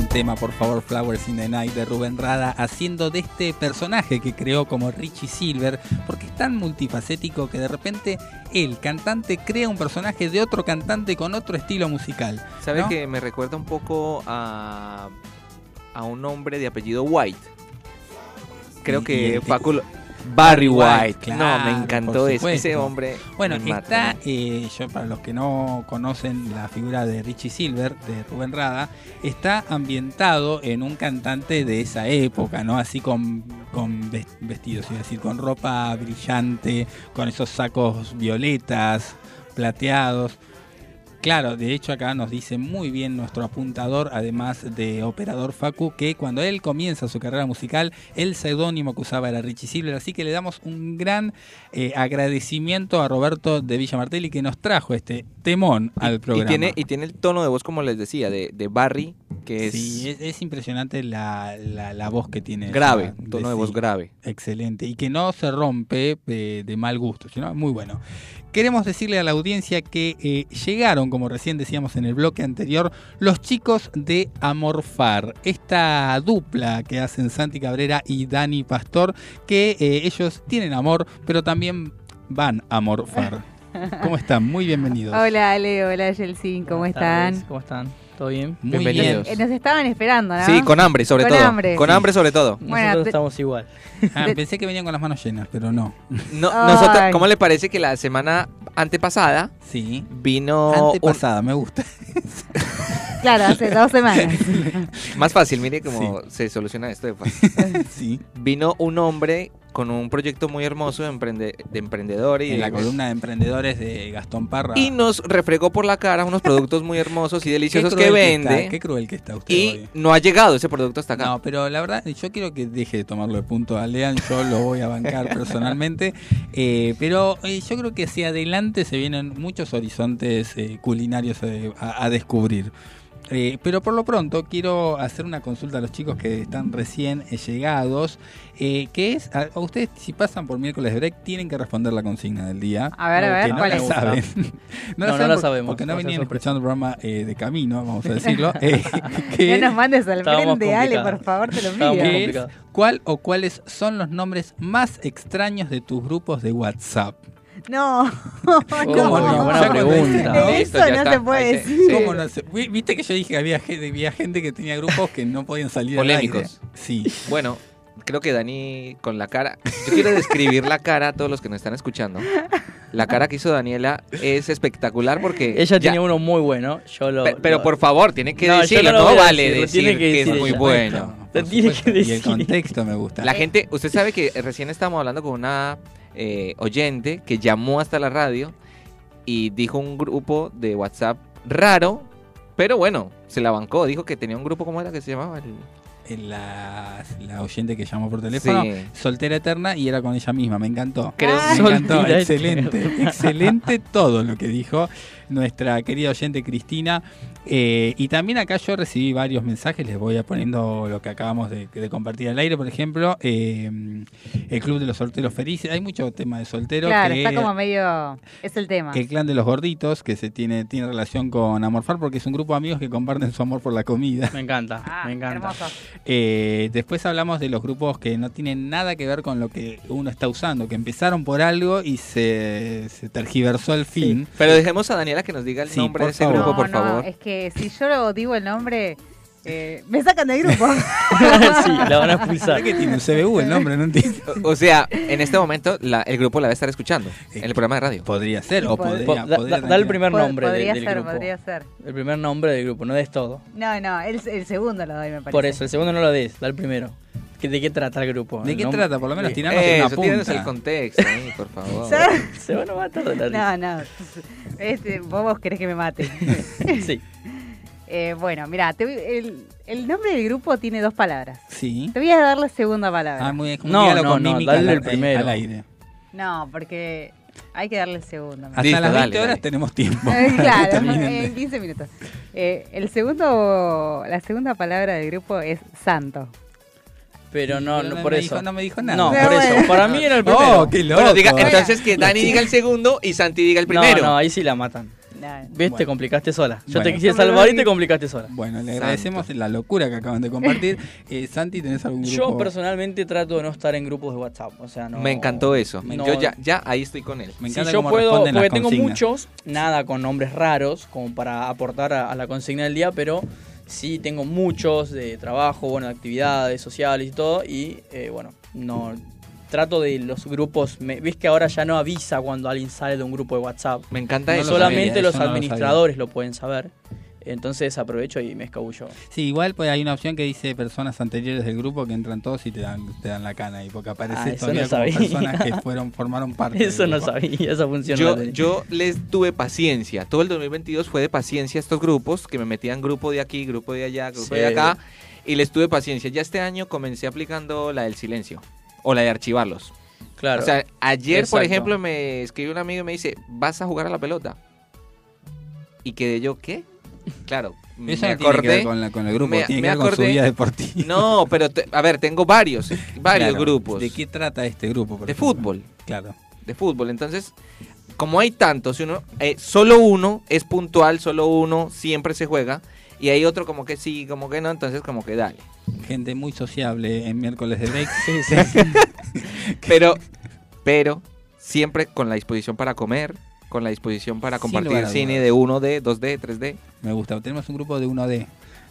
buen tema, por favor, Flowers in the Night de Rubén Rada, haciendo de este personaje que creó como Richie Silver, porque es tan multifacético que de repente el cantante crea un personaje de otro cantante con otro estilo musical. ¿Sabes ¿no? que me recuerda un poco a, a un hombre de apellido White? Creo Y- que y Paco Barry White. claro, no, me encantó ese, hombre. Bueno, está, eh, yo para los que no conocen la figura de Richie Silver, de Rubén Rada, está ambientado en un cantante de esa época, ¿no? Así con, con ves- vestidos, iba a decir, con ropa brillante, con esos sacos violetas, plateados. Claro, de hecho acá nos dice muy bien nuestro apuntador, además de operador Facu, que cuando él comienza su carrera musical, el seudónimo que usaba era Richie Silver, así que le damos un gran eh, agradecimiento a Roberto de Villa Martelli que nos trajo este temón al Y programa. tiene, y tiene el tono de voz, como les decía, de, de Barry, que es, Sí, es, es impresionante la, la- la voz que tiene. grave, tono de voz sí, grave. Excelente. Y que no se rompe eh, de mal gusto, sino muy bueno. Queremos decirle a la audiencia que eh, llegaron, como recién decíamos en el bloque anterior, los chicos de Amorfar, esta dupla que hacen Santi Cabrera y Dani Pastor, que eh, ellos tienen amor, pero también van a morfar. ¿Cómo están? Muy bienvenidos. Hola Ale, hola Yelsin, ¿cómo están? tardes, ¿Cómo están? ¿Todo bien? Muy Bienvenidos. Eh, nos estaban esperando, ¿no? Sí, con hambre, sobre Con todo. hambre. Con hambre, sobre todo. Bueno, Nosotros te- estamos igual. Ah, pensé que venían con las manos llenas, pero no. No, nosotros, ¿Cómo le parece que la semana antepasada Sí. vino un- Antepasada, me gusta. Claro, hace dos semanas. más fácil? Mire cómo se soluciona esto de fácil. sí. Vino un hombre con un proyecto muy hermoso de, emprende- de emprendedor y En la de- columna de emprendedores de Gastón Parra. y nos refregó por la cara unos productos muy hermosos y deliciosos que que vende. está, qué cruel que está usted y hoy. no ha llegado ese producto hasta acá. No, pero la verdad, yo quiero que deje de tomarlo de punto a Lean, yo lo voy a bancar personalmente, eh, pero eh, yo creo que hacia adelante se vienen muchos horizontes eh, culinarios a, a descubrir. Eh, pero por lo pronto quiero hacer una consulta a los chicos que están recién eh, llegados, eh, que es, a, a ustedes si pasan por miércoles break tienen que responder la consigna del día. A ver, a ver, que no ¿cuál la es? saben. No, no saben la por- sabemos, Porque no venían escuchando el programa eh, de camino, vamos a decirlo. eh, que- No nos mandes al frente, Ale, por favor, te lo pido. ¿Cuál o cuáles son los nombres más extraños de tus grupos de WhatsApp? No, ¿Cómo no? buena pregunta. eso no está. se puede decir. ¿Cómo no se- Viste que yo dije que había gente, había gente que tenía grupos que no podían salir al Polémicos. aire. Sí. Bueno, creo que Dani con la cara. Yo quiero describir la cara a todos los que nos están escuchando. La cara que hizo Daniela es espectacular porque. Ella ya- tiene uno muy bueno. Yo lo, Pe- pero lo- por favor, tiene que No, decirlo, no no, vale decir, decir tiene que que, es decir muy ella. bueno. Tiene que supuesto, Y el decir. contexto me gusta. La gente, usted sabe que recién estábamos hablando con una eh, oyente que llamó hasta la radio y dijo un grupo de WhatsApp raro, pero bueno, se la bancó. Dijo que tenía un grupo, ¿cómo era que se llamaba? El- la, la oyente que llamó por teléfono, Sí. soltera eterna, y era con ella misma. Me encantó. Creo- me encantó. Soltera Excelente. Excelente todo lo que dijo nuestra querida oyente Cristina. Eh, y también acá yo recibí varios mensajes, les voy a poniendo lo que acabamos de, de compartir al aire, por ejemplo, eh, el Club de los Solteros Felices. Hay mucho tema de solteros. Claro, que- está como medio... Es el tema. el clan de los gorditos, que se tiene, tiene relación con Amorfar, porque es un grupo de amigos que comparten su amor por la comida. Me encanta, Ah, me encanta. Eh, después hablamos de los grupos que no tienen nada que ver con lo que uno está usando, que empezaron por algo y se, se tergiversó el fin. Pero dejemos a Daniela que nos diga el Sí, nombre de ese favor. grupo, no, por no, favor. es que si yo lo digo el nombre, eh, me sacan del grupo. sí, la van a expulsar. ¿Sabés que tiene un CBU el nombre? No entiendo. O, o sea, en este momento la- el grupo la va a estar escuchando en el programa de radio. Podría ser, o Pod- podría, Po- da, podría da- da el primer Pod- nombre de- podría del ser, grupo. podría ser. El primer nombre del grupo, no des todo. No, no, el, el segundo lo doy, me parece. Por eso, el segundo no lo des, da el primero. ¿Que- ¿De qué trata el grupo? ¿De El qué trata? Por lo menos Sí. tirarnos en una punta. el contexto, ahí, por favor. ¿Sabes? Se van a matar de la No, no. Este, vos, vos querés que me mate. Sí. Eh, bueno, mira, el, el nombre del grupo tiene dos palabras. Sí. Te voy a dar la segunda palabra. Ah, muy bien. No, no, con no, mímica dale al- el primero. al aire. No, porque hay que darle el segundo. Hasta Listo, las 20 dale, horas dale. tenemos tiempo. Eh, claro, en de- 15 minutos. Eh, el segundo, la segunda palabra del grupo es santo. Pero no, Pero no no por me eso. dijo- no me dijo nada. No, por bueno. eso. Para mí era el primero. Oh, qué loco. Bueno, diga, entonces que Dani diga el segundo y Santi diga el primero. No, no, ahí sí la matan. ¿Ves? Te complicaste sola. Yo te quise salvar y te complicaste sola. Bueno, le agradecemos la locura que acaban de compartir. Eh, Santi, ¿tenés algún grupo? Yo personalmente trato de no estar en grupos de WhatsApp. O sea, no. Me encantó eso. no- Yo ya, ya ahí estoy con él. si yo puedo, porque tengo muchos, nada con nombres raros, como para aportar a, a la consigna del día, pero sí tengo muchos de trabajo, bueno, de actividades sociales y todo, y eh, bueno, no trato de los grupos, me- ves que ahora ya no avisa cuando alguien sale de un grupo de WhatsApp. Me encanta No eso. Solamente sabía, los eso no lo administradores lo, pueden saber. Entonces aprovecho y me escabullo. Sí, igual pues hay una opción que dice personas anteriores del grupo que entran todos y te dan, te dan la cana. Y porque aparece Ah, eso todavía no como sabía. personas que fueron, formaron parte. Eso del no grupo. sabía, esa función Yo, les tuve paciencia. Todo el 2022 fue de paciencia a estos grupos, que me metían grupo de aquí, grupo de allá, grupo Sí. de acá, y les tuve paciencia. Ya este año comencé aplicando la del silencio, o la de archivarlos. Claro. O sea, ayer, por ejemplo, me escribió un amigo y me dice, ¿vas a jugar a la pelota? Y quedé yo, ¿qué? Claro, me tiene que acordé. ver con la- con el grupo, me- tiene me que ver con su vida deportiva. No, pero, te- a ver, tengo varios, varios Claro. grupos. ¿De qué trata este grupo? por De ejemplo? fútbol. Claro. de fútbol. Entonces, como hay tantos, uno, eh, solo uno es puntual, solo uno siempre se juega. Y hay otro como que sí, como que no, entonces como que dale. Gente muy sociable en miércoles de break. Pero, pero, siempre con la disposición para comer, con la disposición para compartir cine de 1D, 2D, 3D. Me gusta. Tenemos un grupo de 1D.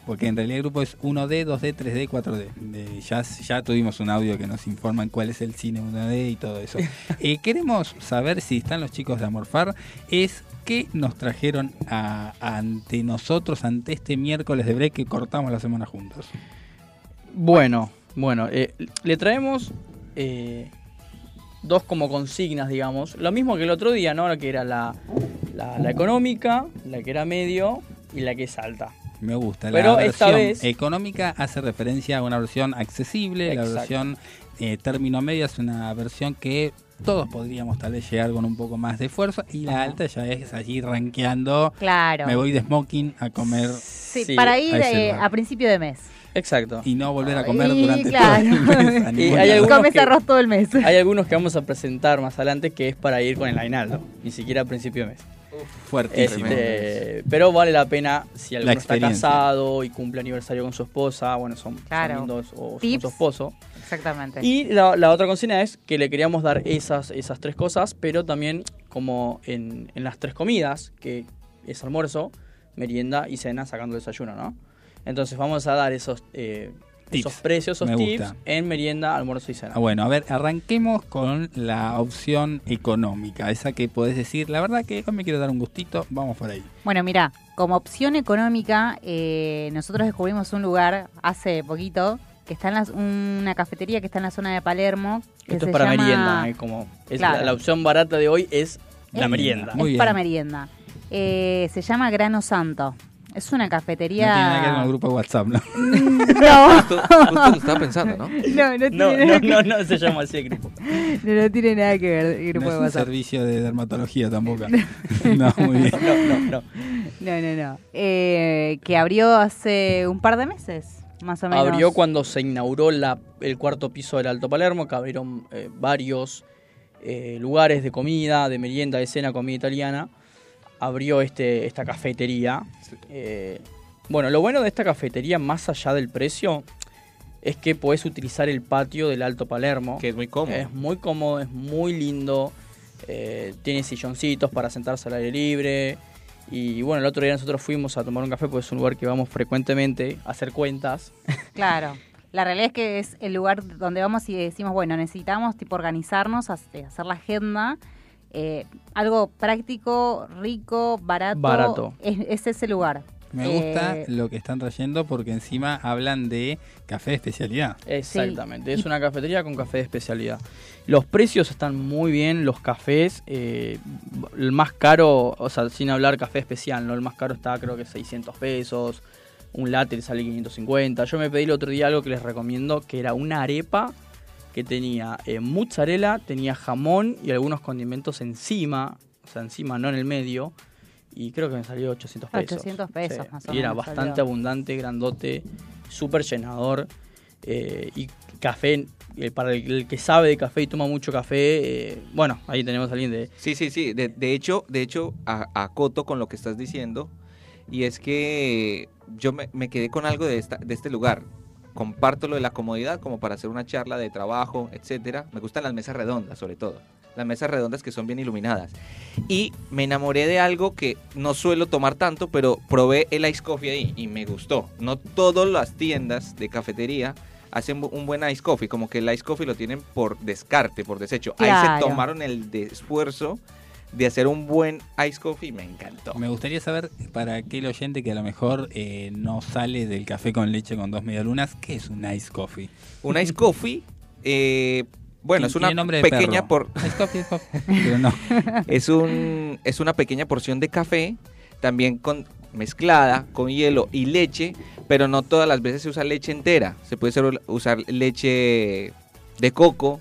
Porque en realidad el grupo es 1D, 2D, 3D, 4D. De- ya, ya tuvimos un audio que nos informa en cuál es el cine 1D y todo eso. Eh, queremos saber si están los chicos de Amorfar. Es qué nos trajeron a- ante nosotros, ante este miércoles de break que cortamos la semana juntos. Bueno, bueno, eh, le traemos eh, dos como consignas, digamos. Lo mismo que el otro día, ¿no? La que era la, la, la económica, la que era medio y la que es alta. Me gusta. Pero la esta versión vez- económica hace referencia a una versión accesible. Exacto. La versión eh, término medio es una versión que todos podríamos tal vez llegar con un poco más de esfuerzo. Y la alta ya es allí rankeando. Claro. Me voy de smoking a comer. Sí, para ir eh, a principio de mes. Exacto. Y no volver a comer Y durante claro. todo el mes. Y hay algunos Comes que- arroz todo el mes. Hay algunos que vamos a presentar más adelante que es para ir con el aguinaldo, ni siquiera a principio de mes. Fuertísimo. Este, pero vale la pena si alguno está casado y cumple aniversario con su esposa, bueno, son, son Claro. lindos, o con Tips. su esposo. Exactamente. Y la, la otra consigna es que le queríamos dar esas, esas tres cosas, pero también como en, en las tres comidas, que es almuerzo, merienda y cena sacando el desayuno, ¿no? Entonces vamos a dar esos, eh, Tips. esos precios, esos Me tips gusta. en merienda, almuerzo y cena. Ah, bueno, a ver, arranquemos con la opción económica, esa que podés decir, la verdad que hoy me quiero dar un gustito, vamos por ahí. Bueno, mira, como opción económica, eh, nosotros descubrimos un lugar hace poquito que está en la- una cafetería que está en la zona de Palermo. Que Esto se es para llama- merienda, eh, como es Claro. la, la opción barata de hoy es la Es- merienda. es para merienda. Eh, se llama Grano Santo. Es una cafetería. No tiene nada que ver con el grupo de WhatsApp, ¿no? No. Justo, justo lo estaba pensando, ¿no? No, no tiene No, nada no, que- no, no se llama así el grupo. No, no tiene nada que ver el grupo no de es un WhatsApp. servicio de dermatología tampoco. no, muy bien. No, no, no. No, no, no. Eh, que abrió hace un par de meses, más o menos. Abrió cuando se inauguró la, el cuarto piso del Alto Palermo, que abrieron eh, varios eh, lugares de comida, de merienda, de cena, comida italiana. Abrió este, esta cafetería. Eh, bueno, lo bueno de esta cafetería, más allá del precio, es que podés utilizar el patio del Alto Palermo. Que es muy cómodo. Es muy cómodo, es muy lindo. eh, tiene silloncitos para sentarse al aire libre. Y bueno, el otro día nosotros fuimos a tomar un café, porque es un lugar que vamos frecuentemente a hacer cuentas. Claro. La realidad es que es el lugar donde vamos y decimos, bueno, necesitamos tipo organizarnos, hace- hacer la agenda. Eh, algo práctico, rico, barato. Barato. Es, es ese lugar. Me gusta Eh, lo que están trayendo porque encima hablan de café de especialidad. Exactamente, es una cafetería con café de especialidad. Los precios están muy bien, los cafés, eh, el más caro, o sea, sin hablar café especial, ¿no? El más caro está creo que 600 pesos, un latte le sale 550. Yo me pedí el otro día algo que les recomiendo, que era una arepa que tenía eh, mozzarella, tenía jamón y algunos condimentos encima, o sea, encima, no en el medio. Y creo que me salió 800 pesos. 800 pesos, Sí, más o Y era menos bastante salió. abundante, grandote, súper llenador. eh, y café eh, para el, el que sabe de café y toma mucho café, eh, bueno, ahí tenemos a alguien de... Sí, sí, sí. De, de hecho, de hecho, a- acoto con lo que estás diciendo. Y es que yo me, me quedé con algo de, esta, de este lugar. Comparto lo de la comodidad como para hacer una charla de trabajo, etcétera. Me gustan las mesas redondas, sobre todo. Las mesas redondas que son bien iluminadas. Y me enamoré de algo que no suelo tomar tanto, pero probé el ice coffee ahí y me gustó. No todas las tiendas de cafetería hacen un buen ice coffee, como que el ice coffee lo tienen por descarte, por desecho. Ahí se tomaron el esfuerzo de hacer un buen ice coffee me encantó. Me gustaría saber para aquel oyente que a lo mejor eh, no sale del café con leche con dos medialunas, ¿qué es un ice coffee? Un ice coffee, eh, bueno, es una pequeña por Ice coffee, ice coffee. Pero no. es un es una pequeña porción de café, también con mezclada con hielo y leche, pero no todas las veces se usa leche entera. Se puede ser- usar leche de coco,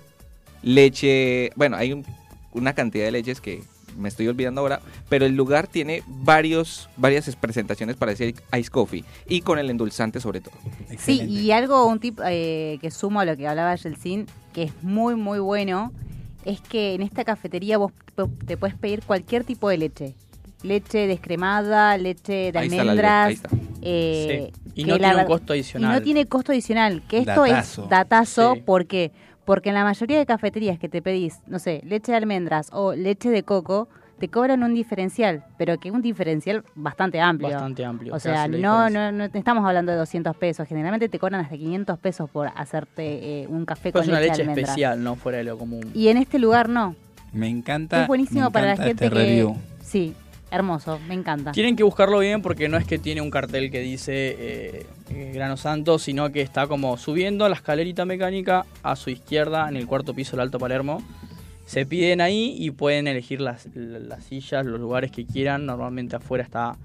leche, bueno, hay un- una cantidad de leches que me estoy olvidando ahora, pero el lugar tiene varios varias presentaciones para decir ice coffee y con el endulzante sobre todo. Sí, y algo, un tip eh, que sumo a lo que hablaba Yeltsin, que es muy, muy bueno, es que en esta cafetería vos te puedes pedir cualquier tipo de leche. Leche descremada, leche de Ahí está la le- almendras. ahí está. eh, Sí. Y que no la tiene un costo adicional. Y no tiene costo adicional, que esto Datazo. es datazo, Sí. ¿por qué? Porque en la mayoría de cafeterías que te pedís, no sé, leche de almendras o leche de coco, te cobran un diferencial, pero que es un diferencial bastante amplio. Bastante amplio, O sea, no, no, no estamos hablando de 200 pesos. Generalmente te cobran hasta 500 pesos por hacerte eh, un café Pero con es una leche, leche especial, no fuera de lo común. Y en este lugar no. Me encanta. es buenísimo me para la encanta gente este que... review. Sí, hermoso, me encanta. Tienen que buscarlo bien porque no es que tiene un cartel que dice eh, eh, Grano Santo, sino que está como subiendo la escalerita mecánica a su izquierda en el cuarto piso del Alto Palermo. Se piden ahí y pueden elegir las, las sillas, los lugares que quieran. Normalmente afuera está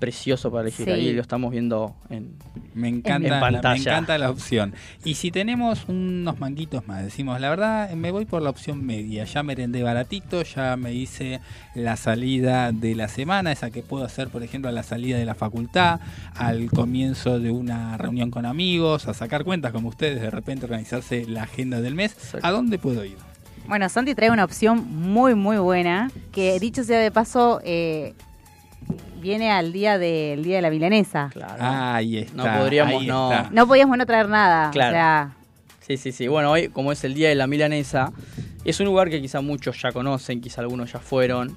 precioso para elegir. Sí. Ahí lo estamos viendo en, Me en encanta, la, me encanta la opción. Y si tenemos unos manguitos más, decimos, la verdad, me voy por la opción media. Ya merendé baratito, ya me hice la salida de la semana, esa que puedo hacer, por ejemplo, a la salida de la facultad, al comienzo de una reunión con amigos, a sacar cuentas como ustedes, de repente organizarse la agenda del mes. ¿A dónde puedo ir? Bueno, Santi trae una opción muy, muy buena, que dicho sea de paso, eh, viene al día del día de la milanesa. Ahí está. No podríamos ahí no. está. No podíamos no traer nada. Claro. O sea, Sí, sí, sí. Bueno, hoy, como es el Día de la Milanesa, es un lugar que quizá muchos ya conocen, quizá algunos ya fueron,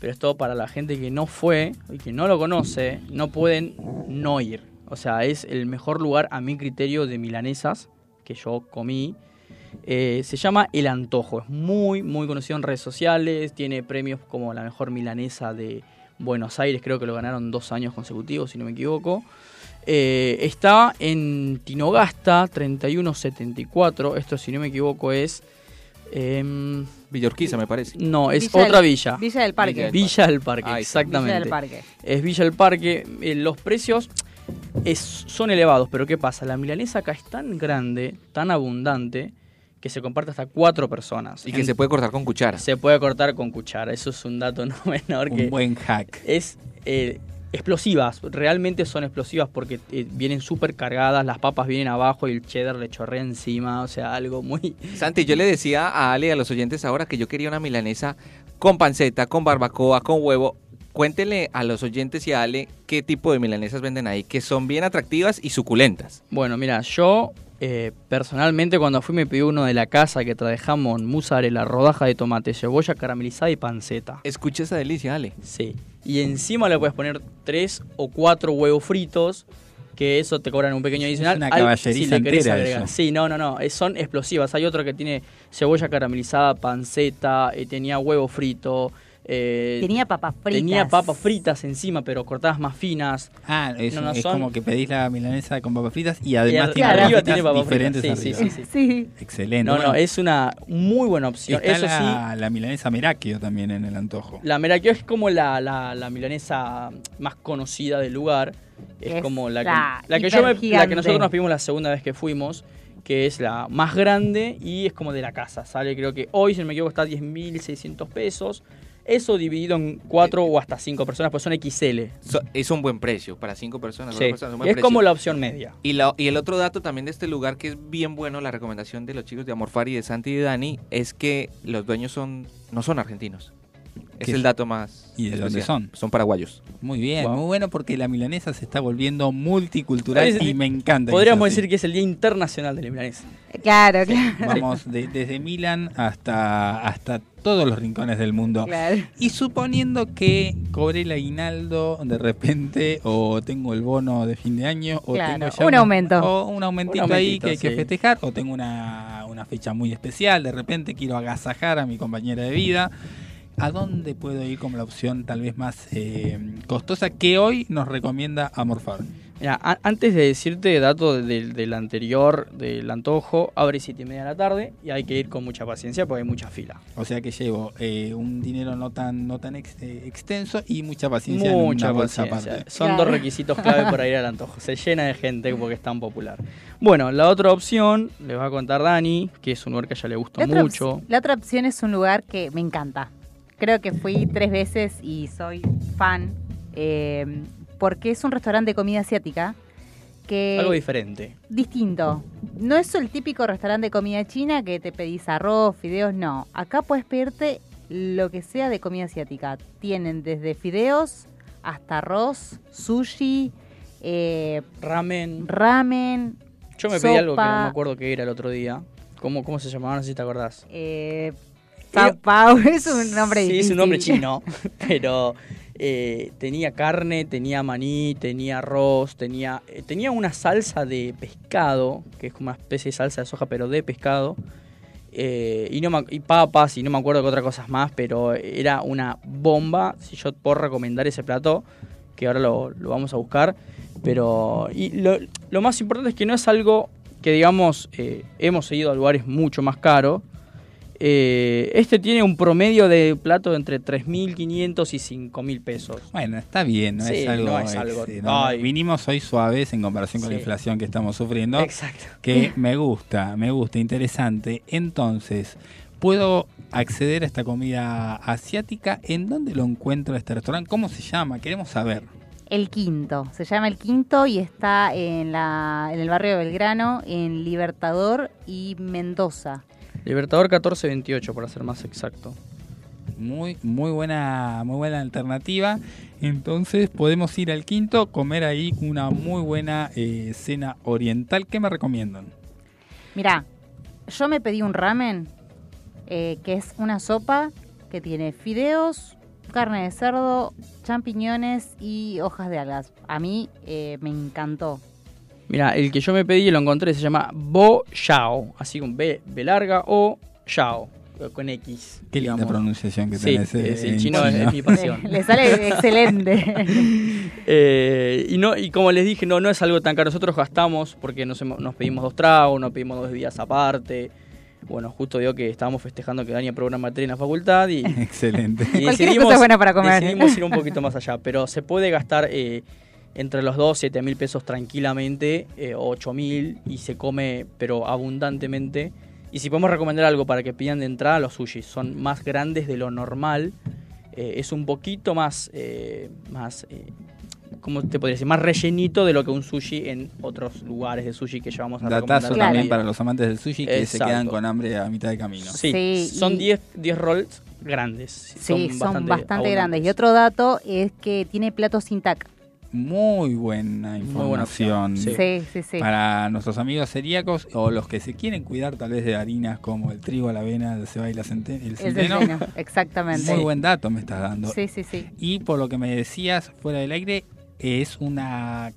pero es todo para la gente que no fue y que no lo conoce, no pueden no ir. O sea, es el mejor lugar a mi criterio de milanesas que yo comí. Eh, se llama El Antojo, es muy, muy conocido en redes sociales, tiene premios como la mejor milanesa de Buenos Aires, creo que lo ganaron dos años consecutivos, si no me equivoco. Eh, está en Tinogasta 3174. Esto, si no me equivoco, es. em, Villorquiza, me parece. no, es Villa otra del- villa. Villa del Parque. Villa del Parque, exactamente. Villa del Parque. Es Villa del Parque. Eh, los precios es- son elevados, pero ¿qué pasa? La milanesa acá es tan grande, tan abundante, que se comparte hasta cuatro personas. Y que En- se puede cortar con cuchara. Se puede cortar con cuchara. Eso es un dato no menor que Un buen hack. es eh, explosivas, realmente son explosivas porque eh, vienen súper cargadas, las papas vienen abajo y el cheddar le chorrea encima, o sea, algo muy... Santi, yo le decía a Ale y a los oyentes ahora que yo quería una milanesa con panceta, con barbacoa, con huevo. Cuéntele a los oyentes y a Ale qué tipo de milanesas venden ahí, que son bien atractivas y suculentas. Bueno, mira, yo eh, personalmente cuando fui me pedí uno de la casa que trae jamón, mozzarella, rodaja de tomate, cebolla caramelizada y panceta. Escucha esa delicia, Ale. Sí. Y encima le puedes poner tres o cuatro huevos fritos, que eso te cobran un pequeño adicional. una Al- caballeriza si le entera. Sí, no, no, no. Son explosivas. Hay otro que tiene cebolla caramelizada, panceta, eh, tenía huevo frito. Eh, tenía papas fritas. Tenía papas fritas encima, pero cortadas más finas. Ah, es, No, no, es son- como que pedís la milanesa con papas fritas y Y además ar- tiene arriba papas tiene fritas papas diferentes Sí, sí, arriba. sí, sí. Sí. Excelente. No, Bueno, no, es una muy buena opción. está Eso sí, la, la milanesa Merakio también en el antojo. La Merakio es como la, la, la milanesa más conocida del lugar. Es, Es como la que, la que yo me- la que nosotros nos pedimos la segunda vez que fuimos, que es la más grande y es como de la casa. Sale creo que hoy, si no me equivoco, está a 10.600 pesos. Eso dividido en cuatro o hasta cinco personas, pues son XL. So- es un buen precio para cinco personas. Sí. un buen Es precio. como la opción media. Y, la- y el otro dato también de este lugar que es bien bueno, la recomendación de los chicos de Amorfari, de Santi y de Dani, es que los dueños son no son argentinos. Es ¿Qué el dato más. ¿Y de dónde son? Son paraguayos. Muy bien, Wow. muy bueno porque la milanesa se está volviendo multicultural Es- y me encanta. Podríamos así. decir que es el Día Internacional de la Milanesa. Claro, claro. Vamos de- desde Milán hasta, hasta todos los rincones del mundo. Claro. Y suponiendo que cobré el aguinaldo de repente, o tengo el bono de fin de año, o Claro, tengo ya un una- aumento. O un aumentito, Un ahí que hay que festejar, o tengo una, una fecha muy especial, de repente quiero agasajar a mi compañera de vida. ¿A dónde puedo ir como la opción tal vez más eh, costosa que hoy nos recomienda Amorfar? Mira, antes de decirte datos del, del anterior, del antojo, abre siete y media de la tarde y hay que ir con mucha paciencia porque hay mucha fila. O sea que llevo eh, un dinero no tan no tan ex- eh, extenso y mucha paciencia Mucha en una bolsa paciencia. aparte. Son Claro. dos requisitos clave para ir al antojo. Se llena de gente porque es tan popular. Bueno, la otra opción, les va a contar Dani, que es un lugar que a ella le gusta La mucho. la otra opción es un lugar que me encanta. Creo que fui tres veces y soy fan. eh, porque es un restaurante de comida asiática que Algo diferente. distinto. No es el típico restaurante de comida china que te pedís arroz, fideos, no. Acá puedes pedirte lo que sea de comida asiática. Tienen desde fideos hasta arroz, sushi, eh, Ramen. ramen. Yo me pedí algo que no me acuerdo qué era el otro día. ¿Cómo, cómo se llamaba? No sé si te acordás. Eh, Pau Pau, es un nombre Sí, es un nombre chino, pero eh, tenía carne, tenía maní, tenía arroz, tenía, eh, tenía una salsa de pescado, que es como una especie de salsa de soja, pero de pescado, eh, y, no me y papas, y no me acuerdo qué otras cosas más, pero era una bomba. Si yo puedo recomendar ese plato, que ahora lo, lo vamos a buscar, pero y lo, lo más importante es que no es algo que, digamos, hemos ido a lugares mucho más caros. Eh, este tiene un promedio de plato entre 3.500 y 5.000 pesos. Bueno, está bien, no Sí, es algo. no es algo- ex- no, Ay. Vinimos hoy suaves en comparación con la inflación que estamos sufriendo. Exacto. Que me gusta, me gusta, interesante. Entonces, ¿puedo acceder a esta comida asiática? ¿En dónde lo encuentro este restaurante? ¿Cómo se llama? Queremos saber. El Quinto. Se llama El Quinto y está en, la, en el barrio de Belgrano, en Libertador y Mendoza. Libertador 1428, para ser más exacto. Muy, muy buena, muy buena alternativa. Entonces podemos ir al quinto, comer ahí una muy buena eh, cena oriental. ¿Qué me recomiendan? Mirá, yo me pedí un ramen, eh, que es una sopa que tiene fideos, carne de cerdo, champiñones y hojas de algas. A mí eh, me encantó. Mira, el que yo me pedí y lo encontré se llama Bo Yao, así con B, B larga o Yao, con X. Qué linda digamos. pronunciación que Sí, tenés. eh, es- el en chino es- es mi pasión. Le sale excelente. Eh, y no y como les dije, no, no es algo tan caro. Nosotros gastamos porque nos, pedimos dos tragos, nos pedimos dos bebidas aparte. Bueno, justo vio que estábamos festejando que Dani aprobó una materia en la facultad y, Excelente. y Cualquier cosa es buena para comer. decidimos ir un poquito más allá. Pero se puede gastar eh, entre los 2, 7 mil pesos tranquilamente, eh, o 8 mil, y se come, pero abundantemente. Y si podemos recomendar algo para que pidan de entrada, los sushis son más grandes de lo normal. Eh, es un poquito más, eh, más eh, ¿cómo te podría decir? Más rellenito de lo que un sushi en otros lugares de sushi que llevamos a Datazo recomendar. también para los amantes del sushi que se quedan con hambre a mitad de camino. Sí, Sí, son y- 10 10 rolls grandes. Sí, son bastante, abundantes. grandes. Y otro dato es que tiene platos sin tac. Muy buena buena información. opción, Sí, sí, sí. Para nuestros amigos celíacos o los que se quieren cuidar tal vez de harinas como el trigo, la avena, el ceba y la cente- el El centeno. centeno, exactamente. Muy buen dato me estás dando. Sí, sí, sí. Y por lo que me decías fuera del aire, es una,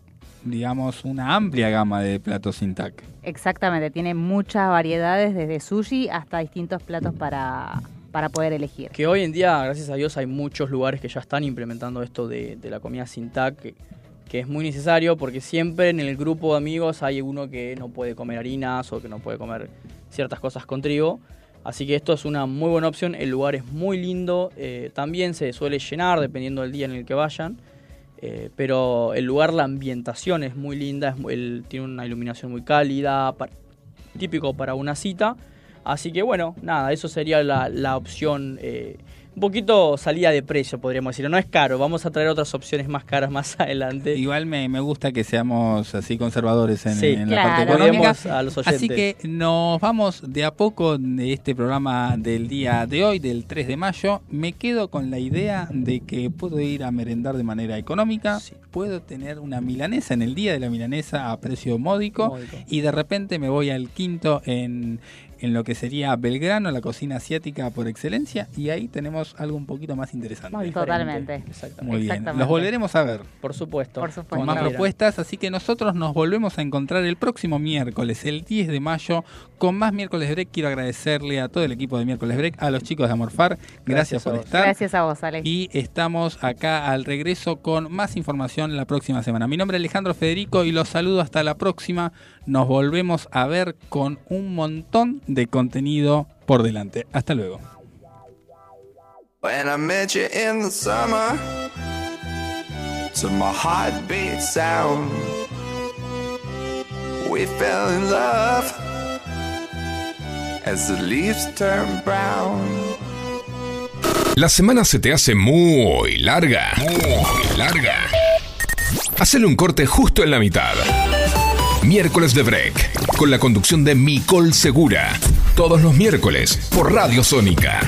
digamos, una amplia gama de platos sin tac. Exactamente, tiene muchas variedades desde sushi hasta distintos platos para, para poder elegir. Que hoy en día, gracias a Dios, hay muchos lugares que ya están implementando esto de, la comida sin TAC, que, es muy necesario porque siempre en el grupo de amigos hay uno que no puede comer harinas o que no puede comer ciertas cosas con trigo. Así que esto es una muy buena opción. El lugar es muy lindo. eh, también se suele llenar dependiendo del día en el que vayan. eh, pero el lugar, la ambientación es muy linda. Es, mu- el- tiene una iluminación muy cálida. típico para una cita. Así que bueno, nada, eso sería la, la opción. eh, un poquito salida de precio, podríamos decir. No es caro, vamos a traer otras opciones más caras más adelante. Igual me, me gusta que seamos así conservadores en, Sí, en la parte económica. a los oyentes. Así que nos vamos de a poco de este programa del día de hoy, del 3 de mayo. Me quedo con la idea de que puedo ir a merendar de manera económica, puedo tener una milanesa en el día de la milanesa a precio módico, Módico. y de repente me voy al quinto en, en lo que sería Belgrano, la cocina asiática por excelencia, y ahí tenemos algo un poquito más interesante. Totalmente. Exactamente. Muy bien, Exactamente. los volveremos a ver. Por supuesto. Por supuesto. Con más propuestas, así que nosotros nos volvemos a encontrar el próximo miércoles, el 10 de mayo, con más miércoles break. Quiero agradecerle a todo el equipo de miércoles break, a los chicos de Amorfar, gracias, Gracias por estar. Gracias a vos, Alex. Y estamos acá al regreso con más información la próxima semana. Mi nombre es Alejandro Federico y los saludo hasta la próxima. Nos volvemos a ver con un montón de contenido por delante. Hasta luego. When I met you in the summer, to my heartbeat sound, we fell in love as the leaves turn brown. La semana se te hace muy larga. Muy larga. Hacele un corte justo en la mitad. Miércoles de Break, con la conducción de Micol Segura. Todos los miércoles por Radio Sónica.